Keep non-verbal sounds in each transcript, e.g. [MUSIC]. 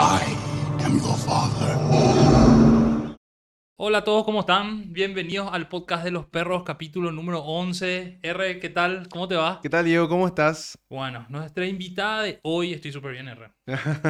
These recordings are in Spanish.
I am your father. Hola a todos, ¿cómo están? Bienvenidos al podcast de los perros, capítulo número 11. R, ¿qué tal? ¿Cómo te va? ¿Qué tal, Diego? ¿Cómo estás? Bueno, nuestra invitada de hoy, estoy súper bien, R.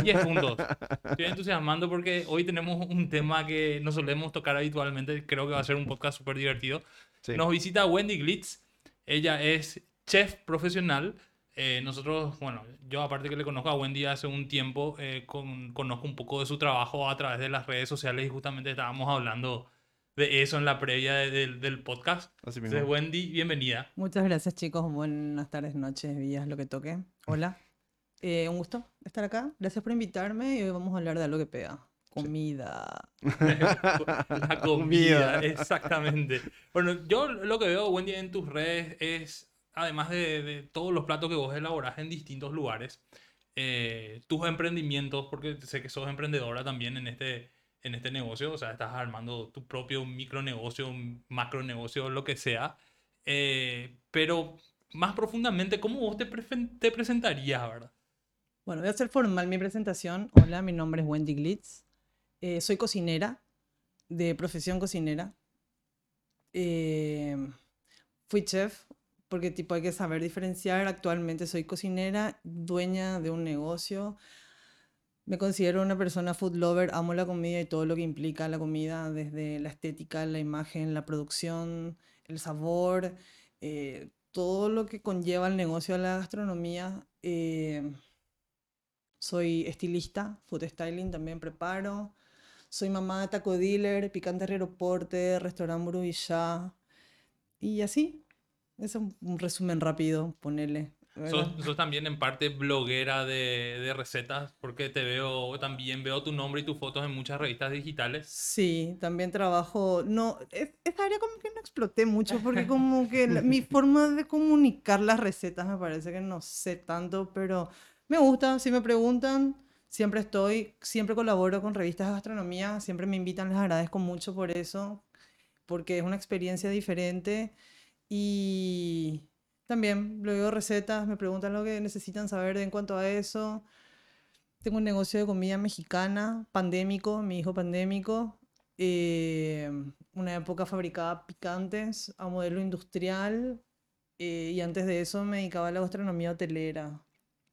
10 puntos. Estoy entusiasmando porque hoy tenemos un tema que no solemos tocar habitualmente. Creo que va a ser un podcast súper divertido. Sí. Nos visita Wendy Glitz. Ella es chef profesional. Eh, nosotros, bueno, yo aparte que le conozco a Wendy hace un tiempo, eh, con- conozco un poco de su trabajo a través de las redes sociales y justamente estábamos hablando de eso en la previa de- del- del podcast. Así mismo. Entonces, Wendy, bienvenida. Muchas gracias chicos, buenas tardes, noches, días, lo que toque. Hola, Eh, un gusto estar acá, gracias por invitarme y hoy vamos a hablar de algo que pega. Comida. [LAUGHS] La [LAUGHS] comida, Comida. exactamente. Bueno, yo lo que veo, Wendy, en tus redes es, además de, todos los platos que vos elaborás en distintos lugares, eh, tus emprendimientos, porque sé que sos emprendedora también en este, en este negocio, o sea, estás armando tu propio micronegocio, macronegocio, lo que sea. Eh, pero más profundamente, ¿cómo vos te, te presentarías, verdad? Bueno, voy a hacer formal mi presentación. Hola, mi nombre es Wendy Glitz. Eh, soy cocinera, de profesión cocinera. Eh, fui chef, porque tipo hay que saber diferenciar. Actualmente soy cocinera, dueña de un negocio. Me considero una persona food lover, amo la comida y todo lo que implica la comida, desde la estética, la imagen, la producción, el sabor, eh, todo lo que conlleva el negocio de la gastronomía. Eh, soy estilista, food styling también preparo. Soy mamá de taco dealer, picante aeroporte, restaurante Burubillá. Y así. Es un, un resumen rápido, ponele. Sos, sos también en parte bloguera de, de recetas, porque te veo, también veo tu nombre y tus fotos en muchas revistas digitales. Sí, también trabajo. No, es- esa área como que no exploté mucho porque [LAUGHS] como que la- mi forma de comunicar las recetas me parece que no sé tanto, pero me gusta. Si me preguntan, siempre estoy, siempre colaboro con revistas de gastronomía, siempre me invitan, les agradezco mucho por eso, porque es una experiencia diferente y también blogueo recetas, me preguntan lo que necesitan saber en cuanto a eso. Tengo un negocio de comida mexicana, pandémico, mi hijo pandémico. eh, una época fabricaba picantes a modelo industrial. eh, y antes de eso me dedicaba a la gastronomía hotelera.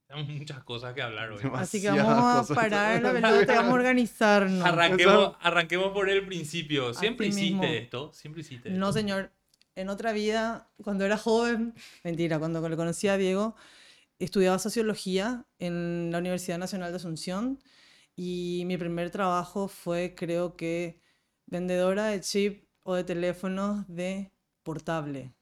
Tenemos muchas cosas que hablar hoy. Así que Demasiadas vamos a parar la pelota y vamos a organizarnos. Arranquemos, arranquemos por el principio. Siempre Así hiciste mismo. esto, siempre hiciste No, esto. señor. En otra vida, cuando era joven, [LAUGHS] mentira, cuando le conocí a Diego, estudiaba sociología en la Universidad Nacional de Asunción y mi primer trabajo fue, creo que, vendedora de chip o de teléfonos de portable.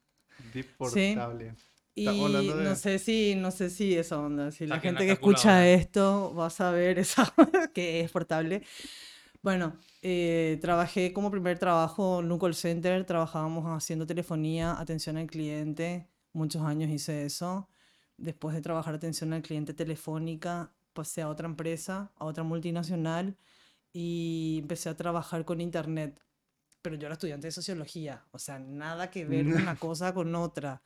Deportable. Y Estamos hablando de- no sé si, no sé si esa onda, si la gente que escucha esto va a saber esa [LAUGHS] que es portable. Bueno, eh, trabajé como primer trabajo en un call center, trabajábamos haciendo telefonía, atención al cliente, muchos años hice eso. Después de trabajar atención al cliente telefónica, pasé a otra empresa, a otra multinacional y empecé a trabajar con internet. Pero yo era estudiante de sociología, o sea, nada que ver una cosa con otra.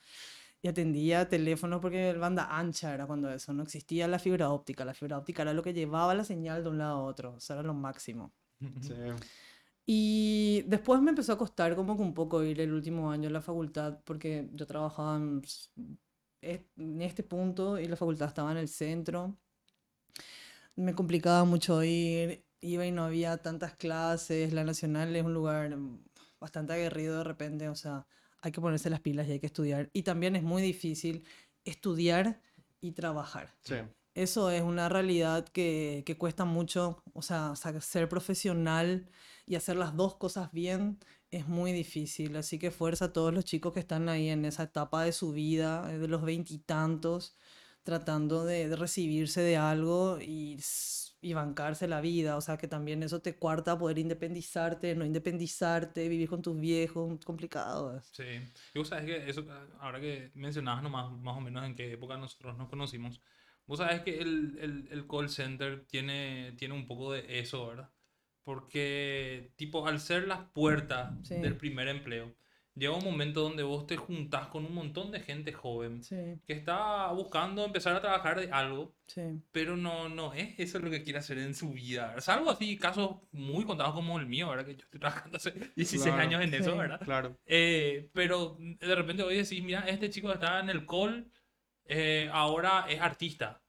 Y atendía teléfono porque el banda ancha era cuando eso, no existía la fibra óptica. La fibra óptica era lo que llevaba la señal de un lado a otro, o sea, era lo máximo. Sí. Y después me empezó a costar como que un poco ir el último año a la facultad porque yo trabajaba en, en este punto y la facultad estaba en el centro. Me complicaba mucho ir, iba y no había tantas clases. La Nacional es un lugar bastante aguerrido de repente, o sea, hay que ponerse las pilas y hay que estudiar. Y también es muy difícil estudiar y trabajar. Sí. Eso es una realidad que, que cuesta mucho, o sea, ser profesional y hacer las dos cosas bien es muy difícil. Así que fuerza a todos los chicos que están ahí en esa etapa de su vida, eh, de los veintitantos, tratando de, de recibirse de algo y, y bancarse la vida. O sea, que también eso te cuarta poder independizarte, no independizarte, vivir con tus viejos, complicado. Sí. Y vos sabés que eso, ahora que mencionabas nomás más o menos en qué época nosotros nos conocimos, vos sabés que el, el, el call center tiene, tiene un poco de eso, ¿verdad? Porque, tipo, al ser las puertas Sí. del primer empleo, llega un momento donde vos te juntás con un montón de gente joven Sí, que está buscando empezar a trabajar de algo, sí. pero no, no es eso lo que quiere hacer en su vida. Salvo así casos muy contados como el mío, ¿verdad? Que yo estoy trabajando hace [LAUGHS] 16 Claro, años en eso. ¿verdad? Claro. Eh, pero de repente hoy decís, mira, este chico está en el call, eh, ahora es artista.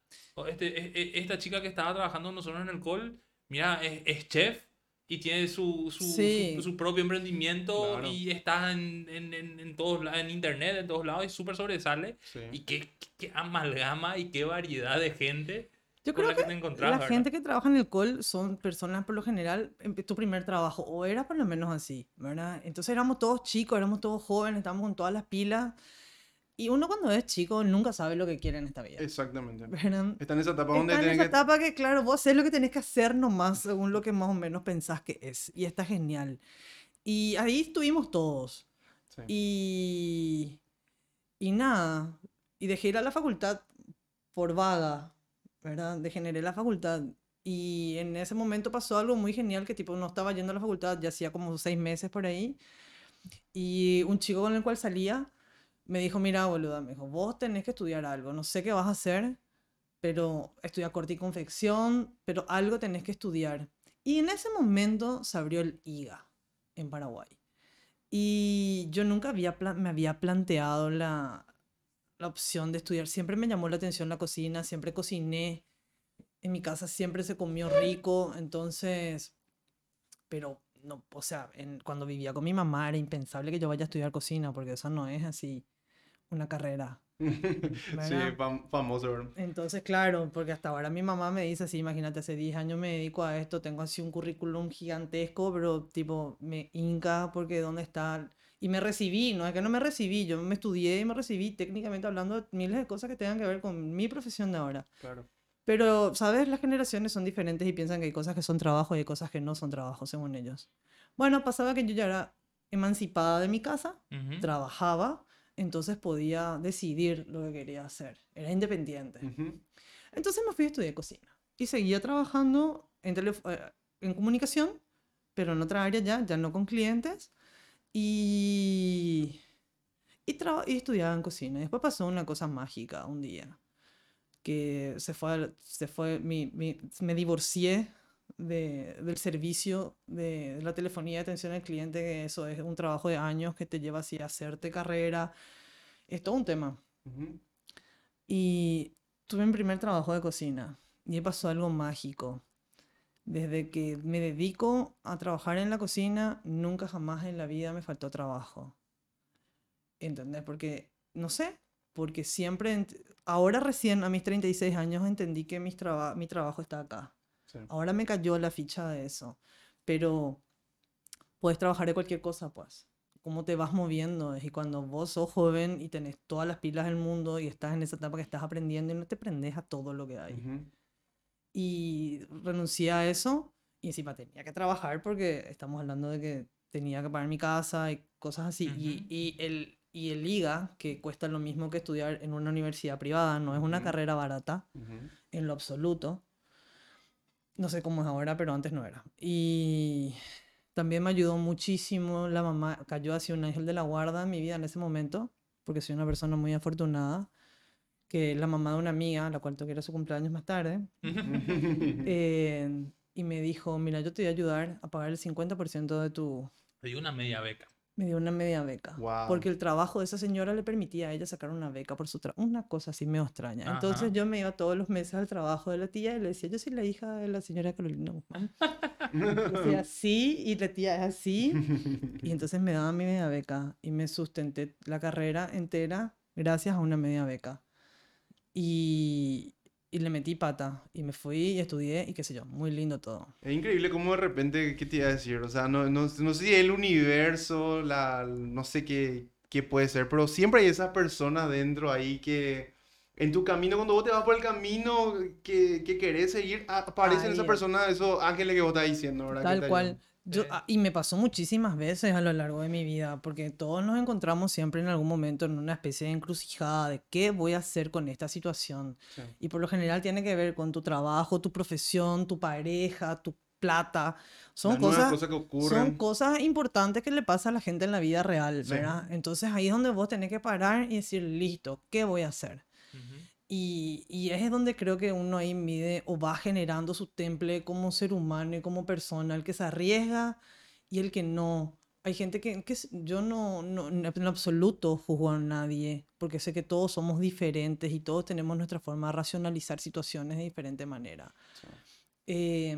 Este, e- e- esta chica que estaba trabajando nosotros en el call, mira, es, es chef y tiene su, su, Sí. su, su propio emprendimiento Claro. y está en, en, en, en todos, en internet, en todos lados y súper sobresale. Sí. Y qué, qué amalgama y qué variedad de gente Yo creo la que que te la ¿verdad? gente que trabaja en el call son personas, por lo general, en tu primer trabajo, o era por lo menos así, ¿verdad? Entonces éramos todos chicos, éramos todos jóvenes, estábamos con todas las pilas. Y uno cuando es chico nunca sabe lo que quiere en esta vida. Exactamente. ¿verdad? Está en esa etapa donde Está en esa que... etapa que, claro, vos haces lo que tenés que hacer nomás según lo que más o menos pensás que es. Y está genial. Y ahí estuvimos todos. Sí. Y, y nada, y dejé ir a la facultad por vaga, ¿verdad? Degeneré la facultad. Y en ese momento pasó algo muy genial que tipo no estaba yendo a la facultad, ya hacía como seis meses por ahí. Y un chico con el cual salía me dijo, mira, boluda, me dijo, vos tenés que estudiar algo, no sé qué vas a hacer, pero estudia corte y confección, pero algo tenés que estudiar. Y en ese momento se abrió el IGA en Paraguay. Y yo nunca había me había planteado la, la opción de estudiar. Siempre me llamó la atención la cocina, siempre cociné. En mi casa siempre se comió rico, entonces, pero no, o sea, cuando vivía con mi mamá era impensable que yo vaya a estudiar cocina, porque eso no es así una carrera. [LAUGHS] sí, fam- famoso. Entonces, claro, porque hasta ahora mi mamá me dice así, imagínate, hace 10 años me dedico a esto, tengo así un currículum gigantesco, pero tipo, me hinca porque ¿dónde está? Y me recibí, no es que no me recibí, yo me estudié y me recibí técnicamente hablando de miles de cosas que tengan que ver con mi profesión de ahora. Claro. Pero, ¿sabes? Las generaciones son diferentes y piensan que hay cosas que son trabajo y hay cosas que no son trabajo, según ellos. Bueno, pasaba que yo ya era emancipada de mi casa, Ujú. trabajaba, entonces podía decidir lo que quería hacer. Era independiente. Ujú. Entonces me fui a estudiar cocina y seguía trabajando en, eh, en comunicación, pero en otra área ya, ya no con clientes. Y, y, y estudiaba en cocina. Y después pasó una cosa mágica un día, que se fue, se fue mi, mi- me divorcié de- del servicio de la telefonía de atención al cliente, que eso es un trabajo de años que te lleva así a hacerte carrera. Es todo un tema. Y tuve mi primer trabajo de cocina y me pasó algo mágico. Desde que me dedico a trabajar en la cocina, nunca jamás en la vida me faltó trabajo. ¿Entendés? Porque, no sé, porque siempre, ahora recién a mis 36 años entendí que mis traba- mi trabajo está acá. Sí. Ahora me cayó la ficha de eso. Pero puedes trabajar de cualquier cosa, pues. Cómo te vas moviendo. Y cuando vos sos joven y tenés todas las pilas del mundo y estás en esa etapa que estás aprendiendo y no te prendes a todo lo que hay. Y renuncié a eso y encima tenía que trabajar porque estamos hablando de que tenía que pagar mi casa y cosas así. Y, el, y el IGA, que cuesta lo mismo que estudiar en una universidad privada, no es una carrera barata en lo absoluto. No sé cómo es ahora, pero antes no era. Y también me ayudó muchísimo. La mamá cayó así un ángel de la guarda en mi vida en ese momento, porque soy una persona muy afortunada, que es la mamá de una amiga, la cual tuviera su cumpleaños más tarde. [LAUGHS] eh, y me dijo, mira, yo te voy a ayudar a pagar el 50% de tu... Te dio una media beca. Me dio una media beca. Guau. Porque el trabajo de esa señora le permitía a ella sacar una beca por su trabajo. Una cosa así medio extraña. Ajá. Entonces yo me iba todos los meses al trabajo de la tía y le decía, yo soy la hija de la señora Carolina Guzmán. Decía, [LAUGHS] sí, y la tía es así. Y entonces me daba mi media beca y me sustenté la carrera entera gracias a una media beca. Y, y le metí pata y me fui y estudié y qué sé yo, muy lindo todo. Es increíble cómo de repente, ¿qué te iba a decir? O sea, no, no, no sé si el universo, la, no sé qué, qué puede ser, pero siempre hay esas personas dentro ahí que en tu camino, cuando vos te vas por el camino que, que querés seguir, aparecen esas es. personas, esos ángeles que vos estás diciendo, ¿verdad? Tal cual. Yo, Sí. ah, y me pasó muchísimas veces a lo largo de mi vida, porque todos nos encontramos siempre en algún momento en una especie de encrucijada de qué voy a hacer con esta situación. Sí. Y por lo general tiene que ver con tu trabajo, tu profesión, tu pareja, tu plata. Son Las cosas, cosas que son ocurren. cosas importantes que le pasa a la gente en la vida real, Sí. ¿verdad? Entonces ahí es donde vos tenés que parar y decir, listo, ¿qué voy a hacer? Y, y es donde creo que uno ahí mide o va generando su temple como ser humano y como persona, el que se arriesga y el que no. Hay gente que, que yo no, no en absoluto juzgo a nadie, porque sé que todos somos diferentes y todos tenemos nuestra forma de racionalizar situaciones de diferente manera. Eh,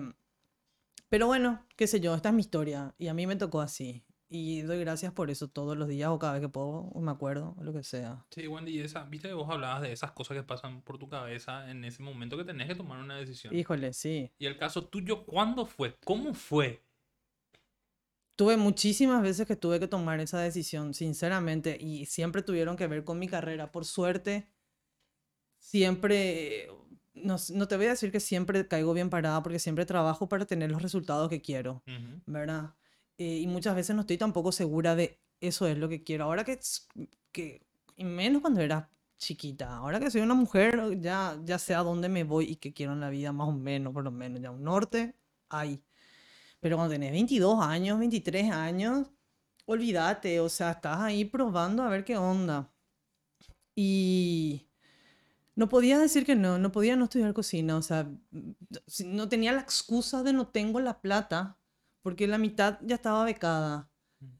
pero bueno, qué sé yo, esta es mi historia y a mí me tocó así. Y doy gracias por eso todos los días o cada vez que puedo, o me acuerdo, o lo que sea. Sí, Wendy, y esa, viste que vos hablabas de esas cosas que pasan por tu cabeza en ese momento que tenés que tomar una decisión. Híjole, sí. Y el caso tuyo, ¿cuándo fue? ¿Cómo fue? Tuve muchísimas veces que tuve que tomar esa decisión, sinceramente, y siempre tuvieron que ver con mi carrera. Por suerte, siempre, no, no te voy a decir que siempre caigo bien parada, porque siempre trabajo para tener los resultados que quiero, Ujú. ¿verdad? Eh, y muchas veces no estoy tampoco segura de eso es lo que quiero. Ahora que, que y menos cuando era chiquita, ahora que soy una mujer, ya, ya sé a dónde me voy y qué quiero en la vida, más o menos, por lo menos, ya un norte hay. Pero cuando tenés 22 años, 23 años, olvídate, o sea, estás ahí probando a ver qué onda. Y no podía decir que no, no podía no estudiar cocina, o sea, no tenía la excusa de no tengo la plata, porque la mitad ya estaba becada.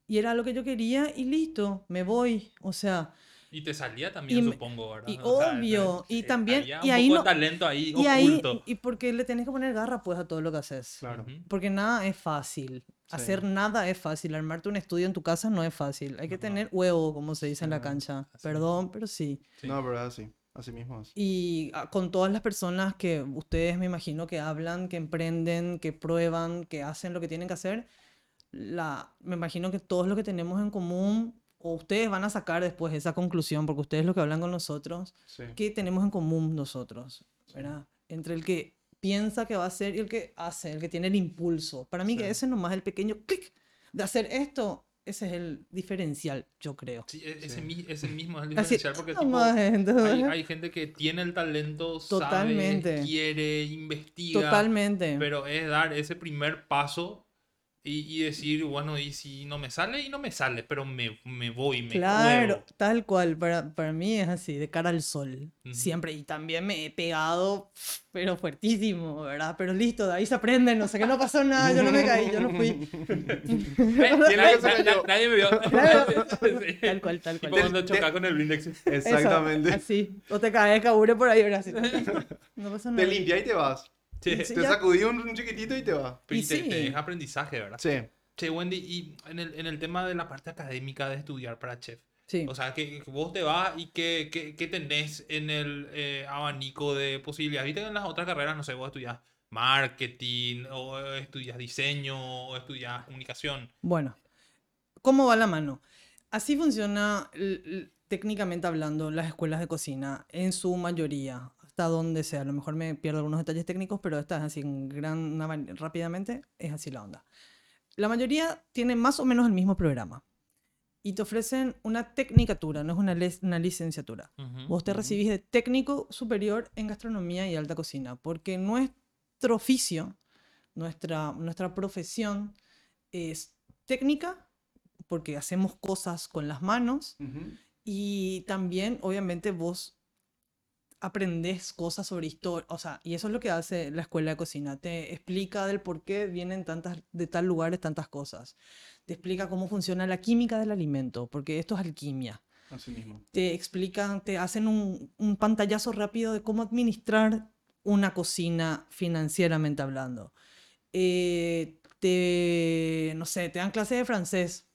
Y era lo que yo quería y listo, me voy. O sea, Y te salía también, me- supongo, ¿verdad? y O sea, obvio, y eh, también- había y un ahí poco no- de talento ahí y ahí, oculto. y porque le tenés que poner garra pues a todo lo que haces. Claro. Porque nada es fácil. Hacer nada es fácil. Armarte un estudio en tu casa no es fácil. Hay que No. tener huevo, como se dice en la Sí, cancha. así Perdón, pero sí. Sí. No, verdad, sí. Así mismo es. Y ah, con todas las personas que ustedes me imagino que hablan, que emprenden, que prueban, que hacen lo que tienen que hacer, la, me imagino que todos lo que tenemos en común, o ustedes van a sacar después esa conclusión, porque ustedes lo que hablan con nosotros, Sí. ¿qué tenemos en común nosotros? ¿verdad? Entre el que piensa que va a hacer y el que hace, el que tiene el impulso. Para mí que Sí. ese nomás el pequeño clic de hacer esto, ese es el diferencial, yo creo. Sí, e- ese, Sí. ese mismo es el Así, diferencial porque tipo, hay, hay gente que tiene el talento, Totalmente. sabe, quiere, investiga, totalmente. pero es dar ese primer paso y, y decir, bueno, y si no me sale, y no me sale, pero me, me voy, me Claro, juego. tal cual, para, para mí es así, de cara al sol, Ujú. siempre. Y también me he pegado, pero fuertísimo, ¿verdad? Pero listo, de ahí se aprende, no sé que no pasó nada, yo no me caí, yo no fui. Eh, [LAUGHS] ¿Quién nadie, me vio. [LAUGHS] Tal cual, tal Tipo cual. cuando Del- chocas con el blindex. [LAUGHS] Eso, Exactamente. así. O te caes, cabure por ahí, ¿verdad? Así. No pasa Te nada. limpia y te vas. Sí, Sí, Te ya. sacudí un, un chiquitito y te pero Y y te, te sí. deja aprendizaje, ¿verdad? Sí. Che, Wendy, y en el, en el tema de la parte académica de estudiar para chef, Sí. o sea, que que vos te vas y qué, qué, qué tenés en el eh, abanico de posibilidades. Viste que en las otras carreras, no sé, vos estudias marketing, o estudias diseño, o estudias comunicación. Bueno, ¿cómo va la mano? Así funciona técnicamente hablando las escuelas de cocina en su mayoría, hasta donde sea. A lo mejor me pierdo algunos detalles técnicos, pero esta es así en gran, rápidamente, es así la onda. La mayoría tiene más o menos el mismo programa y te ofrecen una tecnicatura, no es una, una licenciatura. Vos te recibís de técnico superior en gastronomía y alta cocina, porque nuestro oficio, nuestra, nuestra profesión es técnica, porque hacemos cosas con las manos y también, obviamente, vos aprendés cosas sobre historia, o sea, y eso es lo que hace la escuela de cocina, te explica del por qué vienen tantas, de tal lugares tantas cosas, te explica cómo funciona la química del alimento, porque esto es alquimia Así mismo. te explican, te hacen un, un pantallazo rápido de cómo administrar una cocina financieramente hablando. Eh, te, no sé, te dan clases de francés,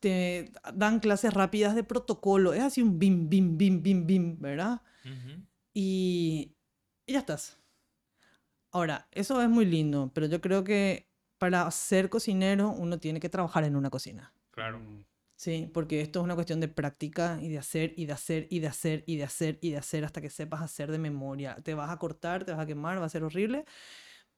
te dan clases rápidas de protocolo, es así un bim, bim, bim, bim, bim, ¿verdad? Y, y ya estás. Ahora, eso es muy lindo, pero yo creo que para ser cocinero uno tiene que trabajar en una cocina. Claro. Mm. Sí, porque esto es una cuestión de práctica y de hacer y de hacer y de hacer y de hacer y de hacer hasta que sepas hacer de memoria. Te vas a cortar, te vas a quemar, va a ser horrible,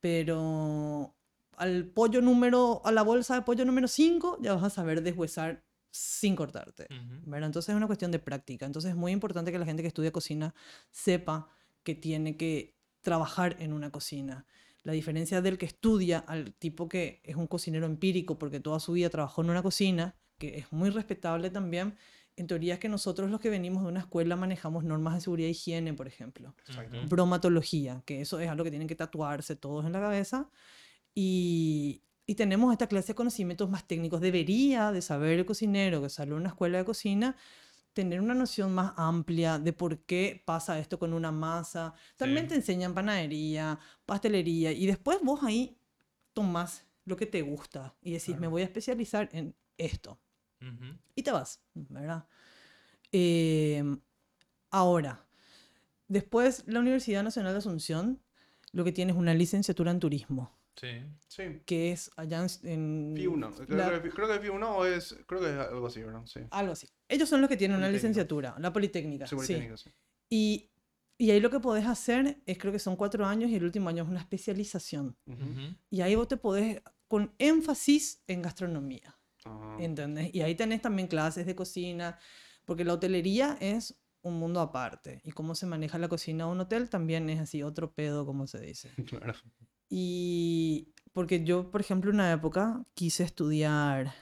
pero al pollo número, a la bolsa de pollo número 5 ya vas a saber deshuesar sin cortarte. Ujú. ¿verdad? Entonces es una cuestión de práctica. Entonces es muy importante que la gente que estudia cocina sepa que tiene que trabajar en una cocina. La diferencia del que estudia al tipo que es un cocinero empírico porque toda su vida trabajó en una cocina, que es muy respetable también, en teoría es que nosotros los que venimos de una escuela manejamos normas de seguridad e higiene, por ejemplo. Exacto. Bromatología, que eso es algo que tienen que tatuarse todos en la cabeza. Y, y tenemos esta clase de conocimientos más técnicos. Debería de saber el cocinero que sale de una escuela de cocina tener una noción más amplia de por qué pasa esto con una masa. También Sí. te enseñan panadería, pastelería y después vos ahí tomás lo que te gusta y decís, me voy a especializar en esto y te vas, ¿verdad? Eh, ahora, después la Universidad Nacional de Asunción lo que tiene es una licenciatura en turismo, Sí. Sí. que es allá en... en FI1. Creo, la- que, creo que FI1 o es. Creo que es algo así, ¿verdad? Sí. algo así. Ellos son los que tienen una licenciatura, la Politécnica. Sí, sí. Politécnica, sí. Y, y ahí lo que podés hacer es, creo que son cuatro años y el último año es una especialización. Ujú. Ujú. Y ahí vos te podés, con énfasis en gastronomía. Ah, ¿Entendés? Y ahí tenés también clases de cocina, porque la hotelería es un mundo aparte. Y cómo se maneja la cocina de un hotel también es así, otro pedo, como se dice. [LAUGHS] claro. Y porque yo, por ejemplo, una época quise estudiar,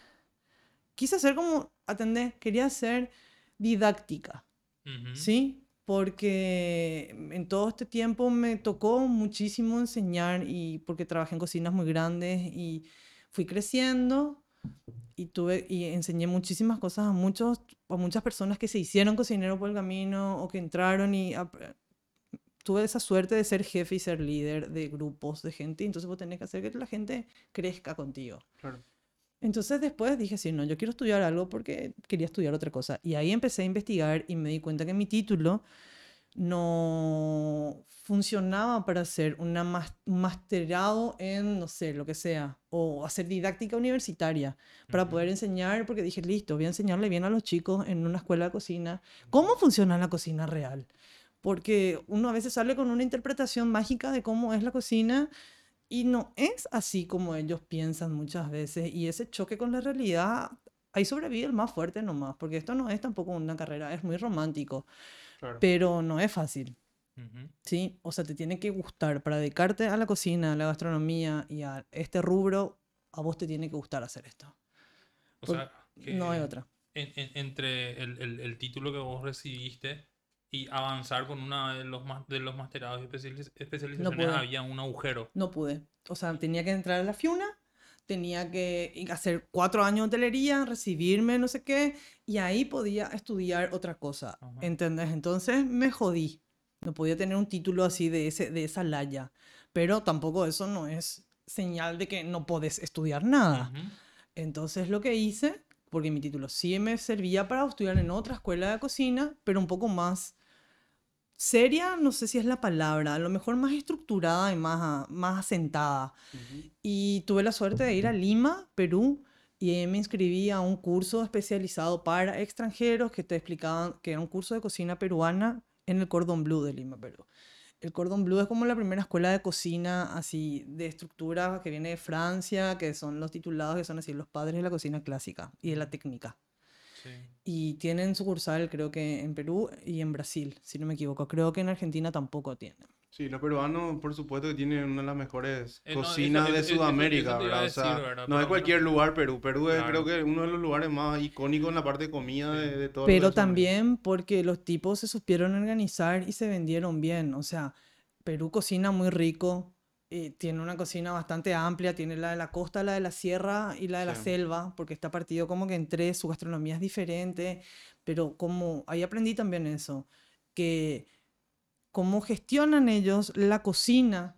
quise hacer como, atender, quería hacer didáctica, Ujú. ¿sí? Porque en todo este tiempo me tocó muchísimo enseñar y porque trabajé en cocinas muy grandes y fui creciendo y tuve y enseñé muchísimas cosas a muchos a muchas personas que se hicieron cocineros por el camino o que entraron y tuve esa suerte de ser jefe y ser líder de grupos de gente entonces vos tenés que hacer que la gente crezca contigo. Claro. Entonces después dije, sí, no, yo quiero estudiar algo porque quería estudiar otra cosa. Y ahí empecé a investigar y me di cuenta que mi título no funcionaba para hacer una mas- un masterado en, no sé, lo que sea, o hacer didáctica universitaria para Ujú. poder enseñar, porque dije, listo, voy a enseñarle bien a los chicos en una escuela de cocina cómo funciona la cocina real. Porque uno a veces sale con una interpretación mágica de cómo es la cocina y no es así como ellos piensan muchas veces. Y ese choque con la realidad, ahí sobrevive el más fuerte nomás, porque esto no es tampoco una carrera, es muy romántico, claro. pero no es fácil. Ujú. ¿sí? O sea, te tiene que gustar para dedicarte a la cocina, a la gastronomía y a este rubro, a vos te tiene que gustar hacer esto. O sea, No hay otra. en- en- entre el, el- el título que vos recibiste y avanzar con una de los, mas- de los masterados especializ- especializaciones pude. había un agujero. No pude. O sea, tenía que entrar a la FIUNA, tenía que hacer cuatro años de hotelería, recibirme, no sé qué, y ahí podía estudiar otra cosa. Ajá. ¿Entendés? Entonces me jodí. No podía tener un título así de, ese, de esa laya. Pero tampoco eso no es señal de que no podés estudiar nada. Entonces lo que hice, porque mi título sí me servía para estudiar en otra escuela de cocina, pero un poco más seria, no sé si es la palabra, a lo mejor más estructurada y más, más asentada. Y tuve la suerte de ir a Lima, Perú, y me inscribí a un curso especializado para extranjeros que te explicaban que era un curso de cocina peruana en el Cordon Bleu de Lima, Perú. El Cordon Bleu es como la primera escuela de cocina así de estructura que viene de Francia, que son los titulados que son así los padres de la cocina clásica y de la técnica. Sí. Y tienen sucursal creo que en Perú y en Brasil, si no me equivoco. Creo que en Argentina tampoco tienen. Sí, los peruanos, por supuesto, que tienen una de las mejores Eh, no, eso- cocinas de eso- eso- Sudamérica, eso ¿verdad? O sea, decir, ¿verdad? no es Pero cualquier lugar Perú. Perú es, Claro. creo que, uno de los lugares más icónicos en la parte de comida de, de todo Pero también porque los tipos se supieron organizar y se vendieron bien. O sea, Perú cocina muy rico, eh, tiene una cocina bastante amplia, tiene la de la costa, la de la sierra y la de la Sí. selva, porque está partido como que en tres, su gastronomía es diferente, pero como ahí aprendí también eso, que cómo gestionan ellos la cocina.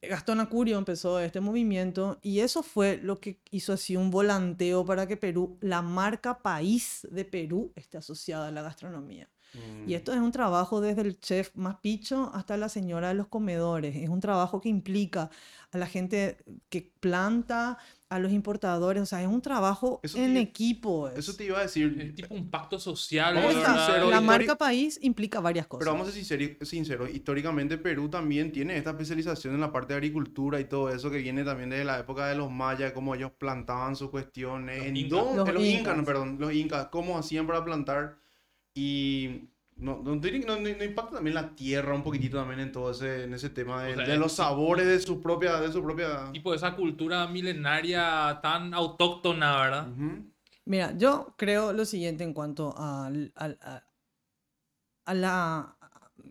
Gastón Acurio empezó este movimiento y eso fue lo que hizo así un volanteo para que Perú, la marca país de Perú, esté asociada a la gastronomía. Y Mm. esto es un trabajo desde el chef más picho hasta la señora de los comedores. Es un trabajo que implica a la gente que planta, a los importadores. O sea, es un trabajo Eso en te- equipo. Eso es. te iba a decir. Es tipo un pacto social, Vamos a ser ¿verdad? sinceros, la marca país implica varias cosas. Pero vamos a ser sinceros, históricamente Perú también tiene esta especialización en la parte de agricultura y todo eso que viene también desde la época de los mayas, cómo ellos plantaban sus cuestiones, Los en incas. dónde- Los los incas, no, incas. perdón, los incas, cómo hacían para plantar y No, no, no- no- impacta también la tierra un poquitito también en todo ese, en ese tema de, O sea, de los sabores de su propia, de su propia. Tipo esa cultura milenaria tan autóctona, ¿verdad? Mira, yo creo lo siguiente en cuanto al- a, a la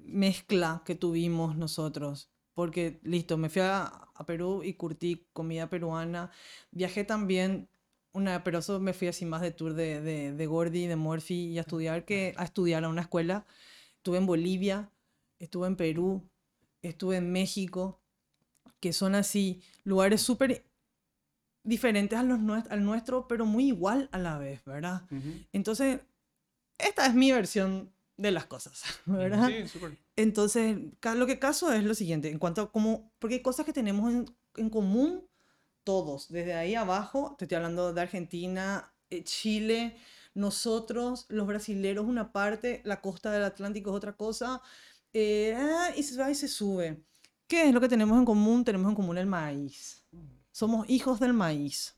mezcla que tuvimos nosotros. Porque, listo, me fui a, a Perú y curtí comida peruana. Viajé también, una, pero eso me fui así más de tour de, de, de Gordy, de Morphy y a estudiar, que, a estudiar a una escuela. Estuve en Bolivia, estuve en Perú, estuve en México, que son así lugares súper diferentes a los al nuestro, pero muy igual a la vez, ¿verdad? Ujú. Entonces, esta es mi versión de las cosas, [LAUGHS] ¿verdad? Sí, súper. Entonces, lo que caso es lo siguiente, en cuanto a cómo, porque hay cosas que tenemos en, en común todos, desde ahí abajo, te estoy hablando de Argentina, eh, Chile, nosotros, los brasileros una parte, la costa del Atlántico es otra cosa, eh, ah, y se va y se sube. ¿Qué es lo que tenemos en común? Tenemos en común el maíz. Somos hijos del maíz,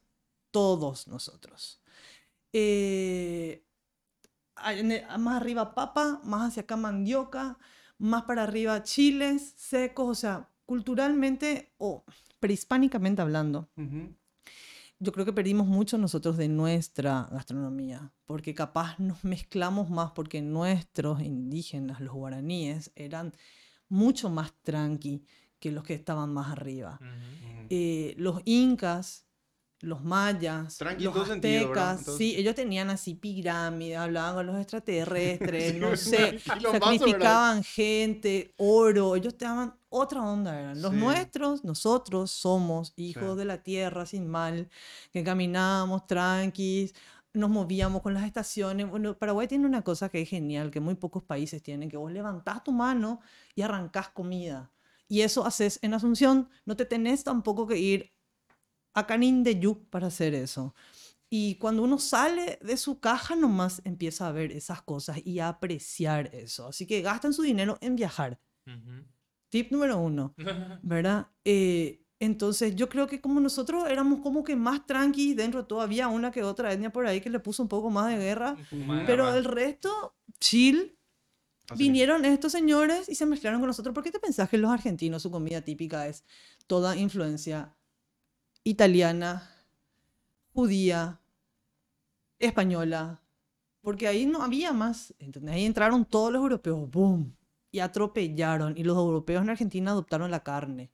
todos nosotros. Eh, más arriba papa, más hacia acá mandioca, más para arriba chiles secos, o sea, culturalmente o prehispánicamente hablando, yo creo que perdimos mucho nosotros de nuestra gastronomía, porque capaz nos [LAUGHS] mezclamos más porque nuestros indígenas, los guaraníes, eran mucho más tranqui que los que estaban más arriba. Eh, los incas, los mayas, Tranqui los sentido, aztecas, Entonces- sí, ellos tenían así pirámides, hablaban con los extraterrestres, [LAUGHS] no [LAUGHS] sé, sacrificaban gente, oro, ellos te daban otra onda, eran. Los Sí. nuestros, nosotros somos hijos Sí. de la tierra sin mal, que caminábamos tranquis, nos movíamos con las estaciones. Bueno, Paraguay tiene una cosa que es genial, que muy pocos países tienen, que vos levantás tu mano y arrancás comida. Y eso haces en Asunción, no te tenés tampoco que ir a Canindeyú para hacer eso. Y cuando uno sale de su caja, nomás empieza a ver esas cosas y a apreciar eso. Así que gasten su dinero en viajar. Tip número uno, [LAUGHS] ¿verdad? Eh, entonces, yo creo que como nosotros éramos como que más tranquis, dentro todavía una que otra etnia por ahí que le puso un poco más de guerra, más de pero el resto, chill. Así Vinieron estos señores y se mezclaron con nosotros. ¿Por qué te pensás que los argentinos, su comida típica es toda influencia italiana, judía, española? Porque ahí no había más. ¿entendés? Ahí entraron todos los europeos, ¡boom! Y atropellaron. Y los europeos en Argentina adoptaron la carne,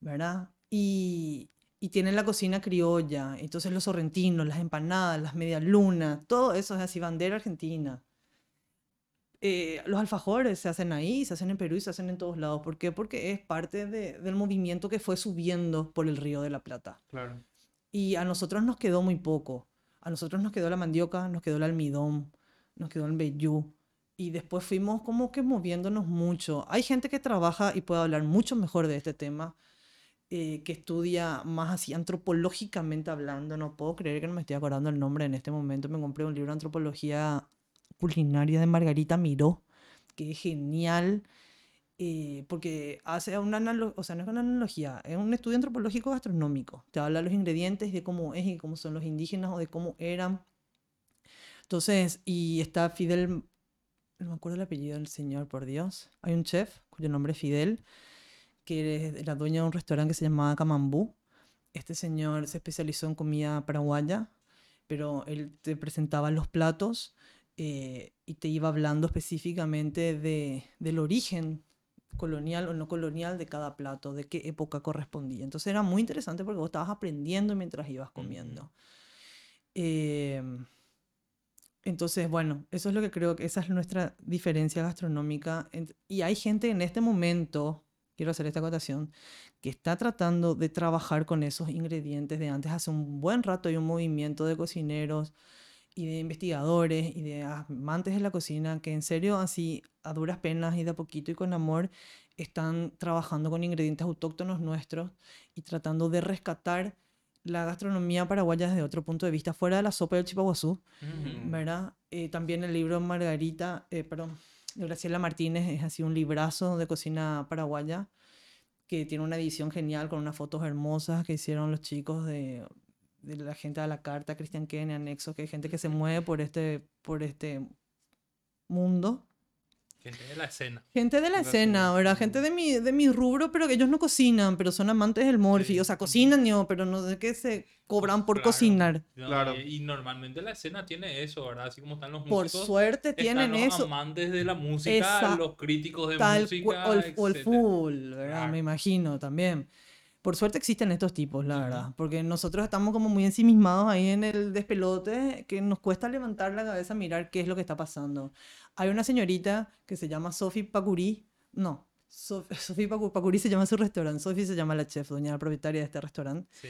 ¿verdad? Y, y tienen la cocina criolla. Entonces los sorrentinos, las empanadas, las medialunas, todo eso es así, bandera argentina eh, los alfajores se hacen ahí, se hacen en Perú y se hacen en todos lados. ¿Por qué? Porque es parte de- del movimiento que fue subiendo por el Río de la Plata. Claro. Y a nosotros nos quedó muy poco. A nosotros nos quedó la mandioca, nos quedó el almidón, nos quedó el vellú. Y después fuimos como que moviéndonos mucho. Hay gente que trabaja y puede hablar mucho mejor de este tema, eh, que estudia más así antropológicamente hablando. No puedo creer que no me estoy acordando el nombre en este momento. Me compré un libro de antropología culinaria de Margarita Miró, que es genial. eh, porque hace una analogía, o sea, no es una analogía, es un estudio antropológico gastronómico. Te habla de los ingredientes, de cómo es y cómo son los indígenas o de cómo eran. Entonces, y está Fidel, no me acuerdo el apellido del señor, por Dios. Hay un chef cuyo nombre es Fidel, que era dueño de un restaurante que se llamaba Camambú. Este señor se especializó en comida paraguaya, pero él te presentaba los platos eh, y te iba hablando específicamente de, del origen colonial o no colonial de cada plato, de qué época correspondía. Entonces era muy interesante porque vos estabas aprendiendo mientras ibas comiendo. Em, entonces, bueno, eso es lo que creo que esa es nuestra diferencia gastronómica. Y hay gente en este momento, quiero hacer esta acotación, que está tratando de trabajar con esos ingredientes de antes. Hace un buen rato hay un movimiento de cocineros y de investigadores y de amantes de la cocina que en serio así a duras penas y de a poquito y con amor están trabajando con ingredientes autóctonos nuestros y tratando de rescatar la gastronomía paraguaya desde otro punto de vista, fuera de la sopa del chipaguazú, Ujú. ¿verdad? Eh, también el libro Margarita, eh, perdón, de Graciela Martínez es así un librazo de cocina paraguaya que tiene una edición genial con unas fotos hermosas que hicieron los chicos de, de la gente a la carta, Cristian Ken, Anexo, que hay gente que se mueve por este, por este mundo. Gente de la escena. Gente de la La escena, ¿verdad? Gente de mi, de mi rubro, pero que ellos no cocinan, pero son amantes del morfi. Sí. O sea, cocinan, yo, pero no sé qué se cobran por Claro. cocinar. ¿no? Claro. Y, y normalmente la escena tiene eso, ¿verdad? Así como están los Por músicos. suerte están tienen los eso. amantes de la música, Esa- los críticos de Tal música, o el, o el ¿verdad? Claro. Me imagino también. Por suerte existen estos tipos, la verdad. Porque nosotros estamos como muy ensimismados ahí en el despelote que nos cuesta levantar la cabeza, mirar qué es lo que está pasando. Hay una señorita que se llama Sophie Pacuri. No, [LAUGHS] Sophie Pacu- Pacuri se llama su restaurante. Sophie se llama la chef, doña propietaria de este restaurante. Sí.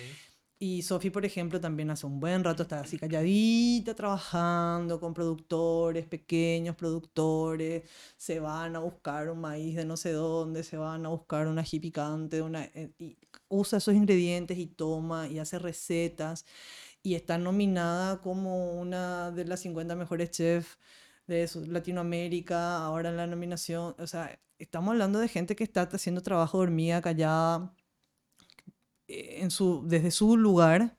Y Sophie, por ejemplo, también hace un buen rato está así calladita, trabajando con productores, pequeños productores. Se van a buscar un maíz de no sé dónde, se van a buscar una ají picante, una, eh, y usa esos ingredientes y toma y hace recetas. Y está nominada como una de las 50 mejores chefs de Latinoamérica, ahora en la nominación. O sea, estamos hablando de gente que está haciendo trabajo de hormiga callada eh, en su, desde su lugar